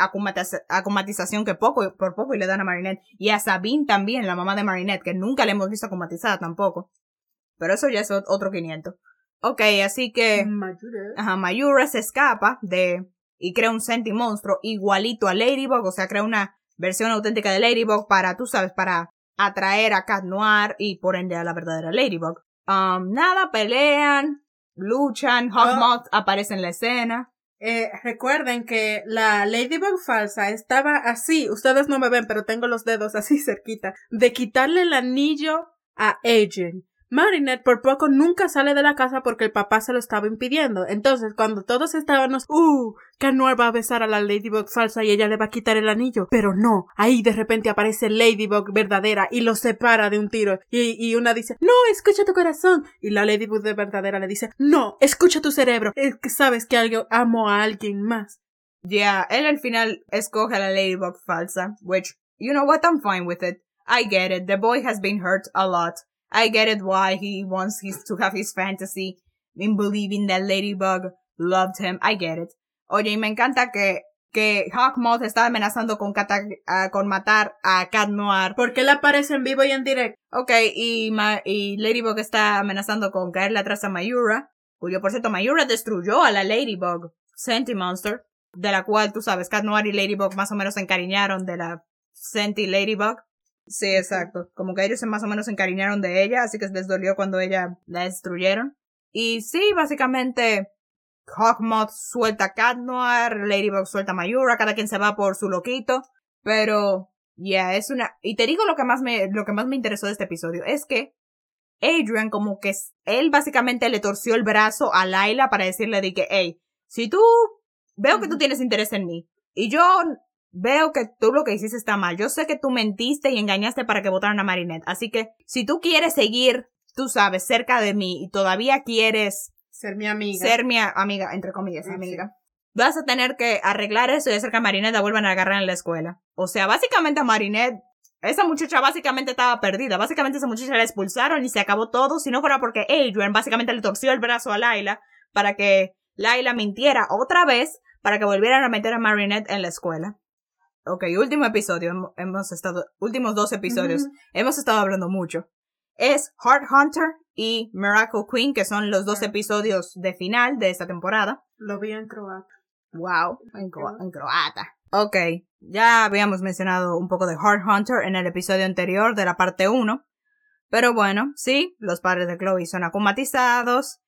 acumatización que poco por poco y le dan a Marinette. Y a Sabine también, la mamá de Marinette, que nunca le hemos visto acumatizada tampoco. Pero eso ya es otro 500. Ok, así que... Mayura. Ajá, Mayura se escapa de... Y crea un Senti monstruo igualito a Ladybug, o sea, crea una versión auténtica de Ladybug para, tú sabes, para atraer a Cat Noir y por ende a la verdadera Ladybug. Um, nada, pelean, luchan, Hawkmoth aparece en la escena. Eh, recuerden que la Ladybug falsa estaba así, ustedes no me ven, pero tengo los dedos así cerquita, de quitarle el anillo a Adrian. Marinette por poco nunca sale de la casa porque el papá se lo estaba impidiendo. Entonces, cuando todos estábamos, uh, Canoir va a besar a la Ladybug falsa y ella le va a quitar el anillo. Pero no, ahí de repente aparece Ladybug verdadera y lo separa de un tiro. Y, y una dice, no, escucha tu corazón. Y la Ladybug de verdadera le dice, no, escucha tu cerebro. Es que sabes que algo amo a alguien más. Ya, él al final escoge a la Ladybug falsa, which, you know what, I'm fine with it. I get it, the boy has been hurt a lot. I get it why he wants his, to have his fantasy in believing that Ladybug loved him. I get it. Oye, y me encanta que, que Hawkmoth está amenazando con, uh, con matar a Cat Noir. Porque él aparece en vivo y en directo. Ok, y, Ma y Ladybug está amenazando con caerle atrás a Mayura. Cuyo, por cierto, Mayura destruyó a la Ladybug Senti Monster. De la cual, tú sabes, Cat Noir y Ladybug más o menos se encariñaron de la Senti Ladybug. Sí, exacto. Como que ellos más o menos se encariñaron de ella, así que les dolió cuando ella la destruyeron. Y sí, básicamente, Hawkmoth suelta a Cat Noir, Ladybug suelta a Mayura, cada quien se va por su loquito. Pero, ya, es una... Y te digo lo que más me, lo que más me interesó de este episodio, es que Adrian como que él básicamente le torció el brazo a Laila para decirle de que, hey, si tú, veo que tú tienes interés en mí, y yo veo que tú lo que hiciste está mal. Yo sé que tú mentiste y engañaste para que votaran a Marinette. Así que si tú quieres seguir, tú sabes, cerca de mí y todavía quieres ser mi amiga. Ser mi amiga, entre comillas, amiga. Vas a tener que arreglar eso y hacer que a Marinette la vuelvan a agarrar en la escuela. O sea, básicamente a Marinette, esa muchacha básicamente estaba perdida. Básicamente esa muchacha la expulsaron y se acabó todo. Si no fuera porque Adrian básicamente le torció el brazo a Laila para que Laila mintiera otra vez para que volvieran a meter a Marinette en la escuela. Ok, último episodio, hemos estado, últimos dos episodios, hemos estado hablando mucho. Es Heart Hunter y Miracle Queen, que son los dos episodios de final de esta temporada. Lo vi en croata. Wow, en, croata. Ok, ya habíamos mencionado un poco de Heart Hunter en el episodio anterior de la parte 1. Pero bueno, sí, los padres de Chloe son acumatizados.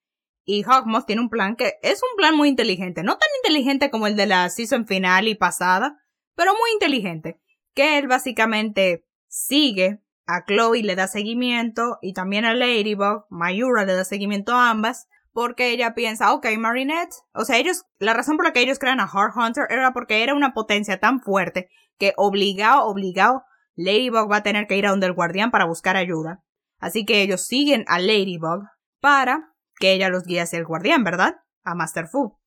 Y Hawkmoth tiene un plan que es un plan muy inteligente. No tan inteligente como el de la season final y pasada, pero muy inteligente, que él básicamente sigue a Chloe le da seguimiento y también a Ladybug, Mayura le da seguimiento a ambas, porque ella piensa, ok, Marinette, o sea, ellos, la razón por la que ellos crean a Heart Hunter era porque era una potencia tan fuerte que obligado, obligado, Ladybug va a tener que ir a donde el guardián para buscar ayuda. Así que ellos siguen a Ladybug para que ella los guíe hacia el guardián, ¿verdad? A Master Fu.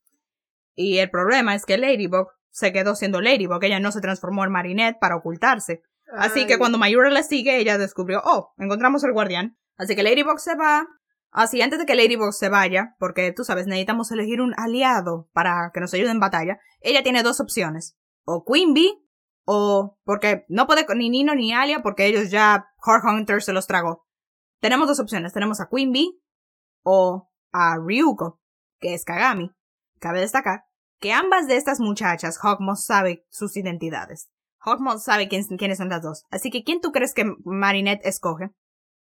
Y el problema es que Ladybug se quedó siendo Lady porque ella no se transformó en Marinette para ocultarse. Así que cuando Mayura la sigue, ella descubrió, oh, encontramos al guardián. Así que Ladybug se va. Así, antes de que Ladybug se vaya, porque tú sabes, necesitamos elegir un aliado para que nos ayude en batalla, ella tiene dos opciones. O Queen Bee, o porque no puede ni Nino ni Alia porque ellos ya Heart Hunter se los tragó. Tenemos dos opciones. Tenemos a Queen Bee o a Ryuko, que es Kagami. Cabe destacar que ambas de estas muchachas, Hawkmoth sabe sus identidades. Hawkmoth sabe quiénes son las dos. Así que, ¿quién tú crees que Marinette escoge?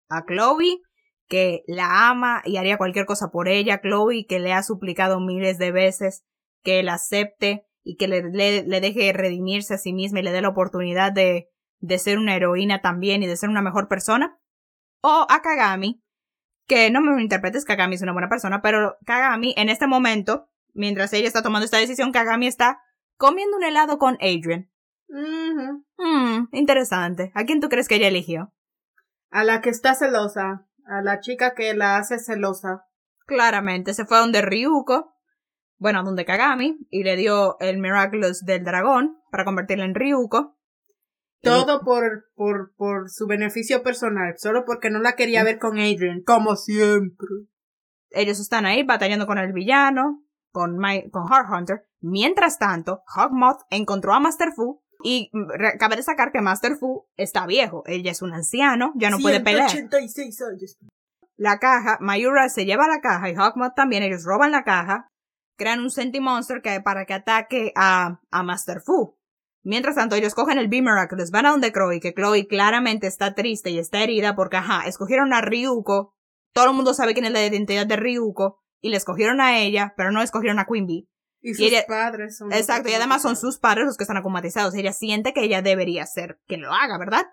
A Chloe, que la ama y haría cualquier cosa por ella. Chloe, que le ha suplicado miles de veces que la acepte y que le, le, deje redimirse a sí misma y le dé la oportunidad de, de ser una heroína también y de ser una mejor persona. O a Kagami, que no me interpretes, Kagami es una buena persona, pero Kagami en este momento mientras ella está tomando esta decisión, Kagami está comiendo un helado con Adrian. Mm, interesante. ¿A quién tú crees que ella eligió? A la que está celosa. A la chica que la hace celosa. Claramente, se fue a donde Ryuko. Bueno, a donde Kagami. Y le dio el Miraculous del dragón para convertirla en Ryuko. Todo por, por, por su beneficio personal. Solo porque no la quería ver con Adrian. Como siempre. Ellos están ahí batallando con el villano con, con Heart Hunter. Mientras tanto, Hawkmoth encontró a Master Fu y cabe destacar que Master Fu está viejo. Ella es un anciano, ya no puede pelear. La caja, Mayura se lleva la caja y Hawkmoth también. Ellos roban la caja, crean un Sentimonster que, para que ataque a, a Master Fu. Mientras tanto, ellos cogen el B-Miraculous, van a donde Chloe, que Chloe claramente está triste y está herida porque, ajá, escogieron a Ryuko. Todo el mundo sabe quién es la identidad de Ryuko y le escogieron a ella, pero no escogieron a Queen Bee. Y sus padres son. Exacto, y además son sus padres los que están acumatizados. Ella siente que ella debería ser quien lo haga, ¿verdad?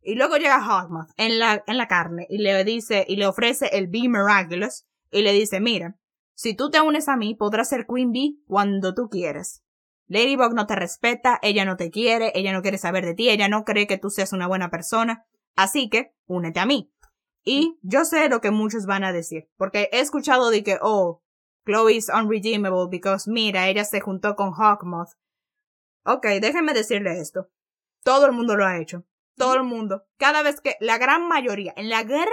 Y luego llega Hawkmoth en la, en la carne y le dice, y le ofrece el Be Miraculous, y le dice, mira, si tú te unes a mí, podrás ser Queen Bee cuando tú quieres. Ladybug no te respeta, ella no te quiere, ella no quiere saber de ti, ella no cree que tú seas una buena persona, así que únete a mí. Y yo sé lo que muchos van a decir, porque he escuchado de que, oh, Chloe is unredeemable because mira, ella se juntó con Hawkmoth. Ok, déjenme decirle esto. Todo el mundo lo ha hecho. Todo el mundo. Cada vez que, la gran mayoría, en la gran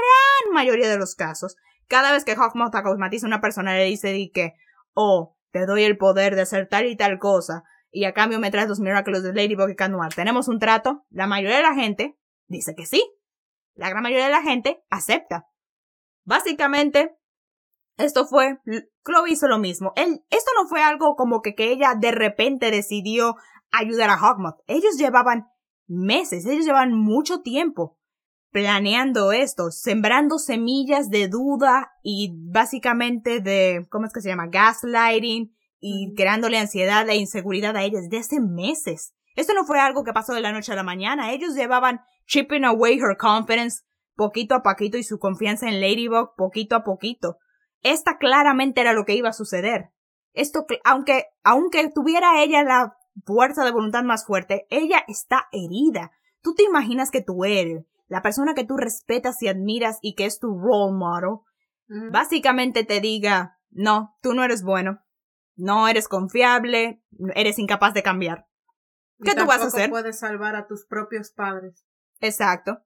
mayoría de los casos, cada vez que Hawkmoth acosmatiza a una persona le dice de que, oh, te doy el poder de hacer tal y tal cosa, y a cambio me traes los Miraculous de Ladybug y Canuar. ¿Tenemos un trato? La mayoría de la gente dice que sí. La gran mayoría de la gente acepta. Básicamente, esto fue, Chloe hizo lo mismo. Él, esto no fue algo como que, que ella de repente decidió ayudar a Hawkmoth. Ellos llevaban meses, ellos llevaban mucho tiempo planeando esto, sembrando semillas de duda y básicamente de, ¿cómo es que se llama? Gaslighting y creándole ansiedad e inseguridad a ellas desde meses. Esto no fue algo que pasó de la noche a la mañana. Ellos llevaban chipping away her confidence poquito a poquito y su confianza en Ladybug poquito a poquito. Esta claramente era lo que iba a suceder. Esto, aunque, aunque tuviera ella la fuerza de voluntad más fuerte, ella está herida. Tú te imaginas que tú eres la persona que tú respetas y admiras y que es tu role model, básicamente te diga, no, tú no eres bueno, no eres confiable, eres incapaz de cambiar. ¿Qué tú vas a hacer? puedes salvar a tus propios padres. Exacto.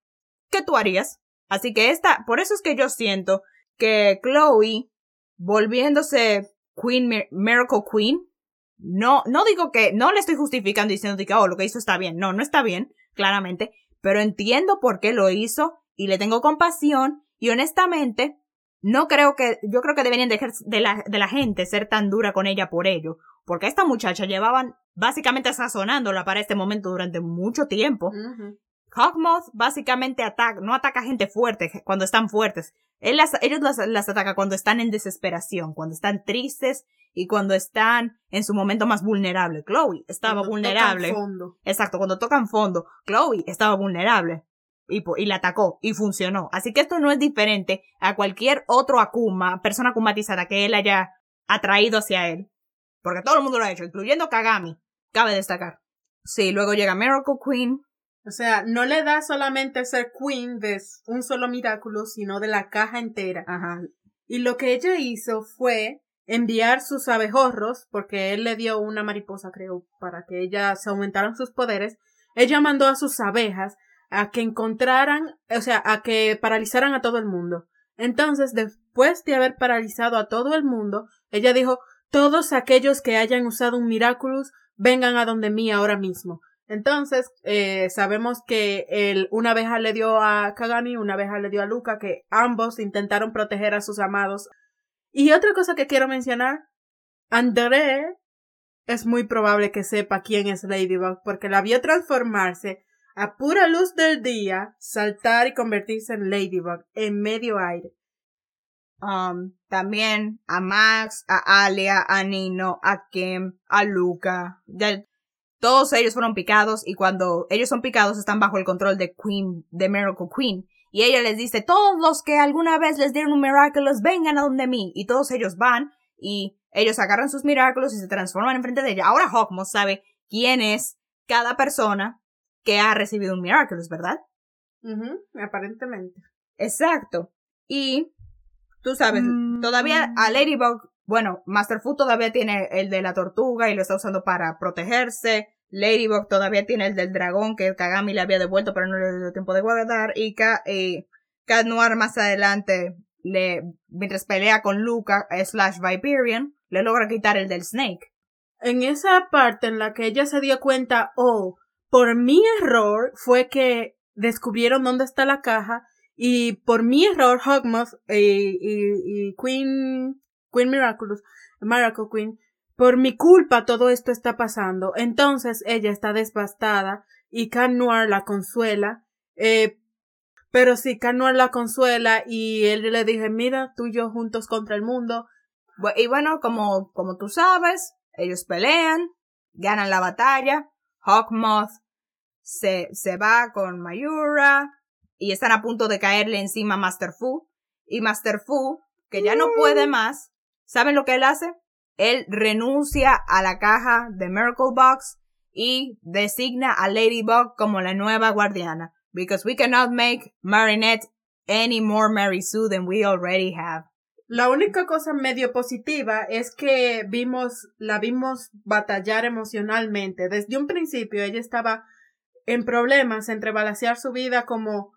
¿Qué tú harías? Así que esta, por eso es que yo siento que Chloe, volviéndose Queen, Miracle Queen, no, no digo que, no le estoy justificando diciendo que, oh, lo que hizo está bien. No, no está bien, claramente pero entiendo por qué lo hizo y le tengo compasión y honestamente no creo que, yo creo que deberían dejar de la, de la gente ser tan dura con ella por ello, porque esta muchacha llevaban básicamente sazonándola para este momento durante mucho tiempo. Hawkmoth básicamente ataca, no ataca gente fuerte cuando están fuertes. Él las, ellos las, las ataca cuando están en desesperación, cuando están tristes y cuando están en su momento más vulnerable. Chloe estaba vulnerable. Fondo. Exacto, cuando tocan fondo. Chloe estaba vulnerable. Y, y la atacó y funcionó. Así que esto no es diferente a cualquier otro Akuma, persona akumatizada que él haya atraído hacia él. Porque todo el mundo lo ha hecho, incluyendo Kagami. Cabe destacar. Sí, luego llega Miracle Queen, o sea, no le da solamente ser queen de un solo milagro, sino de la caja entera. Ajá. Y lo que ella hizo fue enviar sus abejorros, porque él le dio una mariposa, creo, para que ella se aumentaran sus poderes. Ella mandó a sus abejas a que encontraran, o sea, a que paralizaran a todo el mundo. Entonces, después de haber paralizado a todo el mundo, ella dijo, todos aquellos que hayan usado un Miraculous, vengan a donde mí ahora mismo. Entonces, eh, sabemos que el, una abeja le dio a Kagami, una abeja le dio a Luca, que ambos intentaron proteger a sus amados. Y otra cosa que quiero mencionar, André es muy probable que sepa quién es Ladybug, porque la vio transformarse a pura luz del día, saltar y convertirse en Ladybug en medio aire. Um, también a Max, a Alia, a Nino, a Kim, a Luca. Todos ellos fueron picados y cuando ellos son picados están bajo el control de Queen, de Miracle Queen. Y ella les dice, todos los que alguna vez les dieron un Miraculous, vengan a donde mí. Y todos ellos van y ellos agarran sus Miraculous y se transforman enfrente de ella. Ahora Hawkmoth sabe quién es cada persona que ha recibido un Miraculous, ¿verdad? aparentemente. Exacto. Y tú sabes, todavía a mm. Ladybug bueno, Master Fu todavía tiene el de la tortuga y lo está usando para protegerse. Ladybug todavía tiene el del dragón que Kagami le había devuelto pero no le dio tiempo de guardar. Y, Cat Noir más adelante, le, mientras pelea con Luca slash Viperian, le logra quitar el del Snake. En esa parte en la que ella se dio cuenta, oh, por mi error fue que descubrieron dónde está la caja y por mi error Hogmoth y, y Queen Queen Miraculous, Miracle Queen, por mi culpa todo esto está pasando. Entonces ella está devastada y Can Noir la consuela. Eh, pero si Can Noir la consuela y él le dije, mira, tú y yo juntos contra el mundo. Y bueno, como, como tú sabes, Ellos pelean, ganan la batalla, Hawkmoth se, se va con Mayura y están a punto de caerle encima a Master Fu. Y Master Fu, que ya no puede más, ¿saben lo que él hace? Él renuncia a la caja de Miracle Box y designa a Ladybug como la nueva guardiana. Because we cannot make Marinette any more Mary Sue than we already have. La única cosa medio positiva es que vimos, la vimos batallar emocionalmente. Desde un principio ella estaba en problemas entre balancear su vida como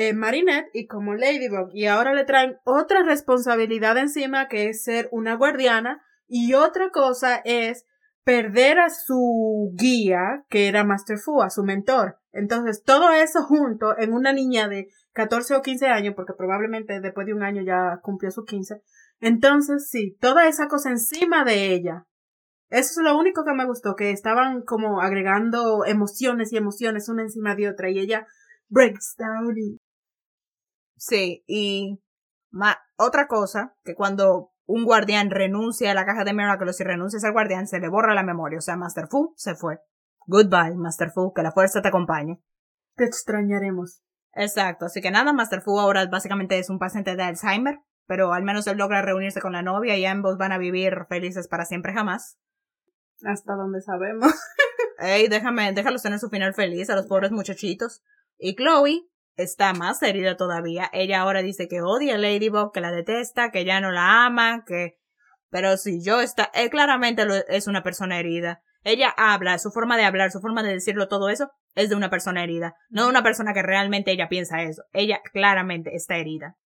eh, Marinette y como Ladybug. Y ahora le traen otra responsabilidad encima que es ser una guardiana. Y otra cosa es perder a su guía, que era Master Fu, a su mentor. Entonces, todo eso junto en una niña de 14 o 15 años, porque probablemente después de un año ya cumplió sus 15. Entonces, sí, toda esa cosa encima de ella. Eso es lo único que me gustó, que estaban como agregando emociones y emociones una encima de otra y ella breaks down Sí, y otra cosa, que cuando un guardián renuncia a la caja de Miraculous y renuncia al guardián, se le borra la memoria. O sea, Master Fu se fue. Goodbye, Master Fu, que la fuerza te acompañe. Te extrañaremos. Exacto, así que nada, Master Fu ahora básicamente es un paciente de Alzheimer, pero al menos él logra reunirse con la novia y ambos van a vivir felices para siempre jamás. Hasta donde sabemos. Ey, déjame, déjalos tener su final feliz a los pobres muchachitos. Y Chloe está más herida todavía. Ella ahora dice que odia a Ladybug, que la detesta, que ya no la ama, que... Pero si yo está, él claramente es una persona herida. Ella habla, su forma de hablar, su forma de decirlo, todo eso, es de una persona herida. No de una persona que realmente ella piensa eso. Ella claramente está herida.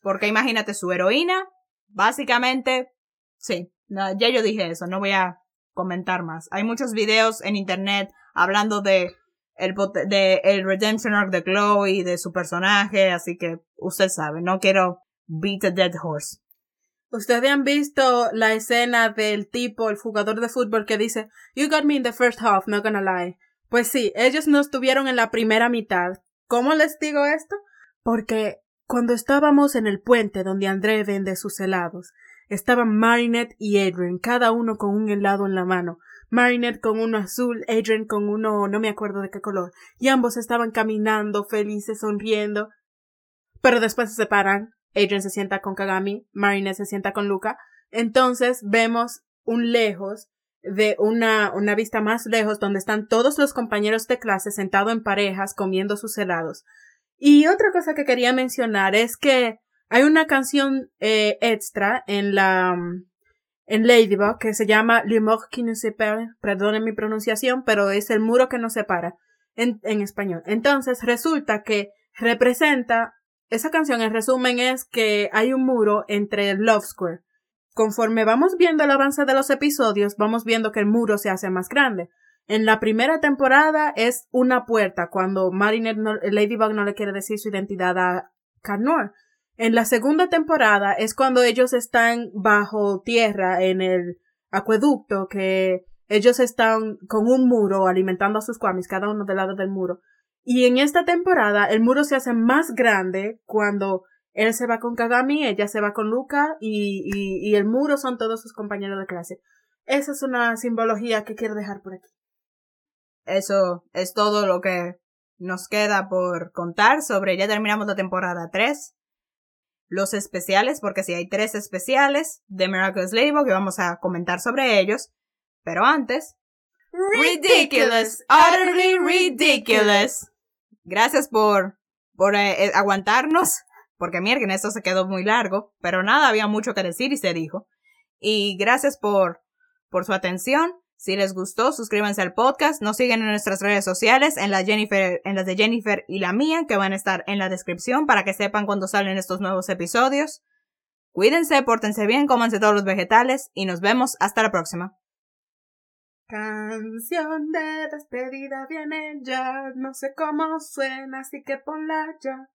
Porque imagínate su heroína, básicamente, sí, ya yo dije eso, no voy a comentar más. Hay muchos videos en internet hablando de el, de el redemption arc de Chloe, de su personaje, así que usted sabe, no quiero beat a dead horse. Ustedes han visto la escena del tipo, el jugador de fútbol que dice, You got me in the first half, not gonna lie. Pues sí, ellos no estuvieron en la primera mitad. ¿Cómo les digo esto? Porque cuando estábamos en el puente donde André vende sus helados, estaban Marinette y Adrian, cada uno con un helado en la mano. Marinette con uno azul, Adrian con uno no me acuerdo de qué color, y ambos estaban caminando, felices, sonriendo. Pero después se separan, Adrian se sienta con Kagami, Marinette se sienta con Luca. Entonces vemos un lejos de una, una vista más lejos donde están todos los compañeros de clase sentados en parejas comiendo sus helados. Y otra cosa que quería mencionar es que hay una canción eh, extra en la en Ladybug que se llama Le mort qui nous sépare, perdonen mi pronunciación, pero es el muro que nos separa en, en español. Entonces resulta que representa esa canción en resumen es que hay un muro entre Love Square. Conforme vamos viendo el avance de los episodios, vamos viendo que el muro se hace más grande. En la primera temporada es una puerta cuando Marinette Ladybug no le quiere decir su identidad a Carnor. En la segunda temporada es cuando ellos están bajo tierra en el acueducto que ellos están con un muro alimentando a sus kwamis, cada uno del lado del muro. Y en esta temporada el muro se hace más grande cuando él se va con Kagami, ella se va con Luca y, y, el muro son todos sus compañeros de clase. Esa es una simbología que quiero dejar por aquí. Eso es todo lo que nos queda por contar sobre, ya terminamos la temporada 3. Los especiales, porque si hay tres especiales de Miraculous Ladybug que vamos a comentar sobre ellos. Pero antes, Ridiculous, utterly ridiculous. Gracias por, por eh, eh, aguantarnos, porque miren, esto se quedó muy largo, pero nada, había mucho que decir y se dijo. Y gracias por, por su atención. Si les gustó, suscríbanse al podcast, nos siguen en nuestras redes sociales, en las Jennifer, en las de Jennifer y la mía, que van a estar en la descripción para que sepan cuando salen estos nuevos episodios. Cuídense, pórtense bien, cómanse todos los vegetales y nos vemos hasta la próxima. Canción de despedida viene ya, no sé cómo suena, así que ponla ya.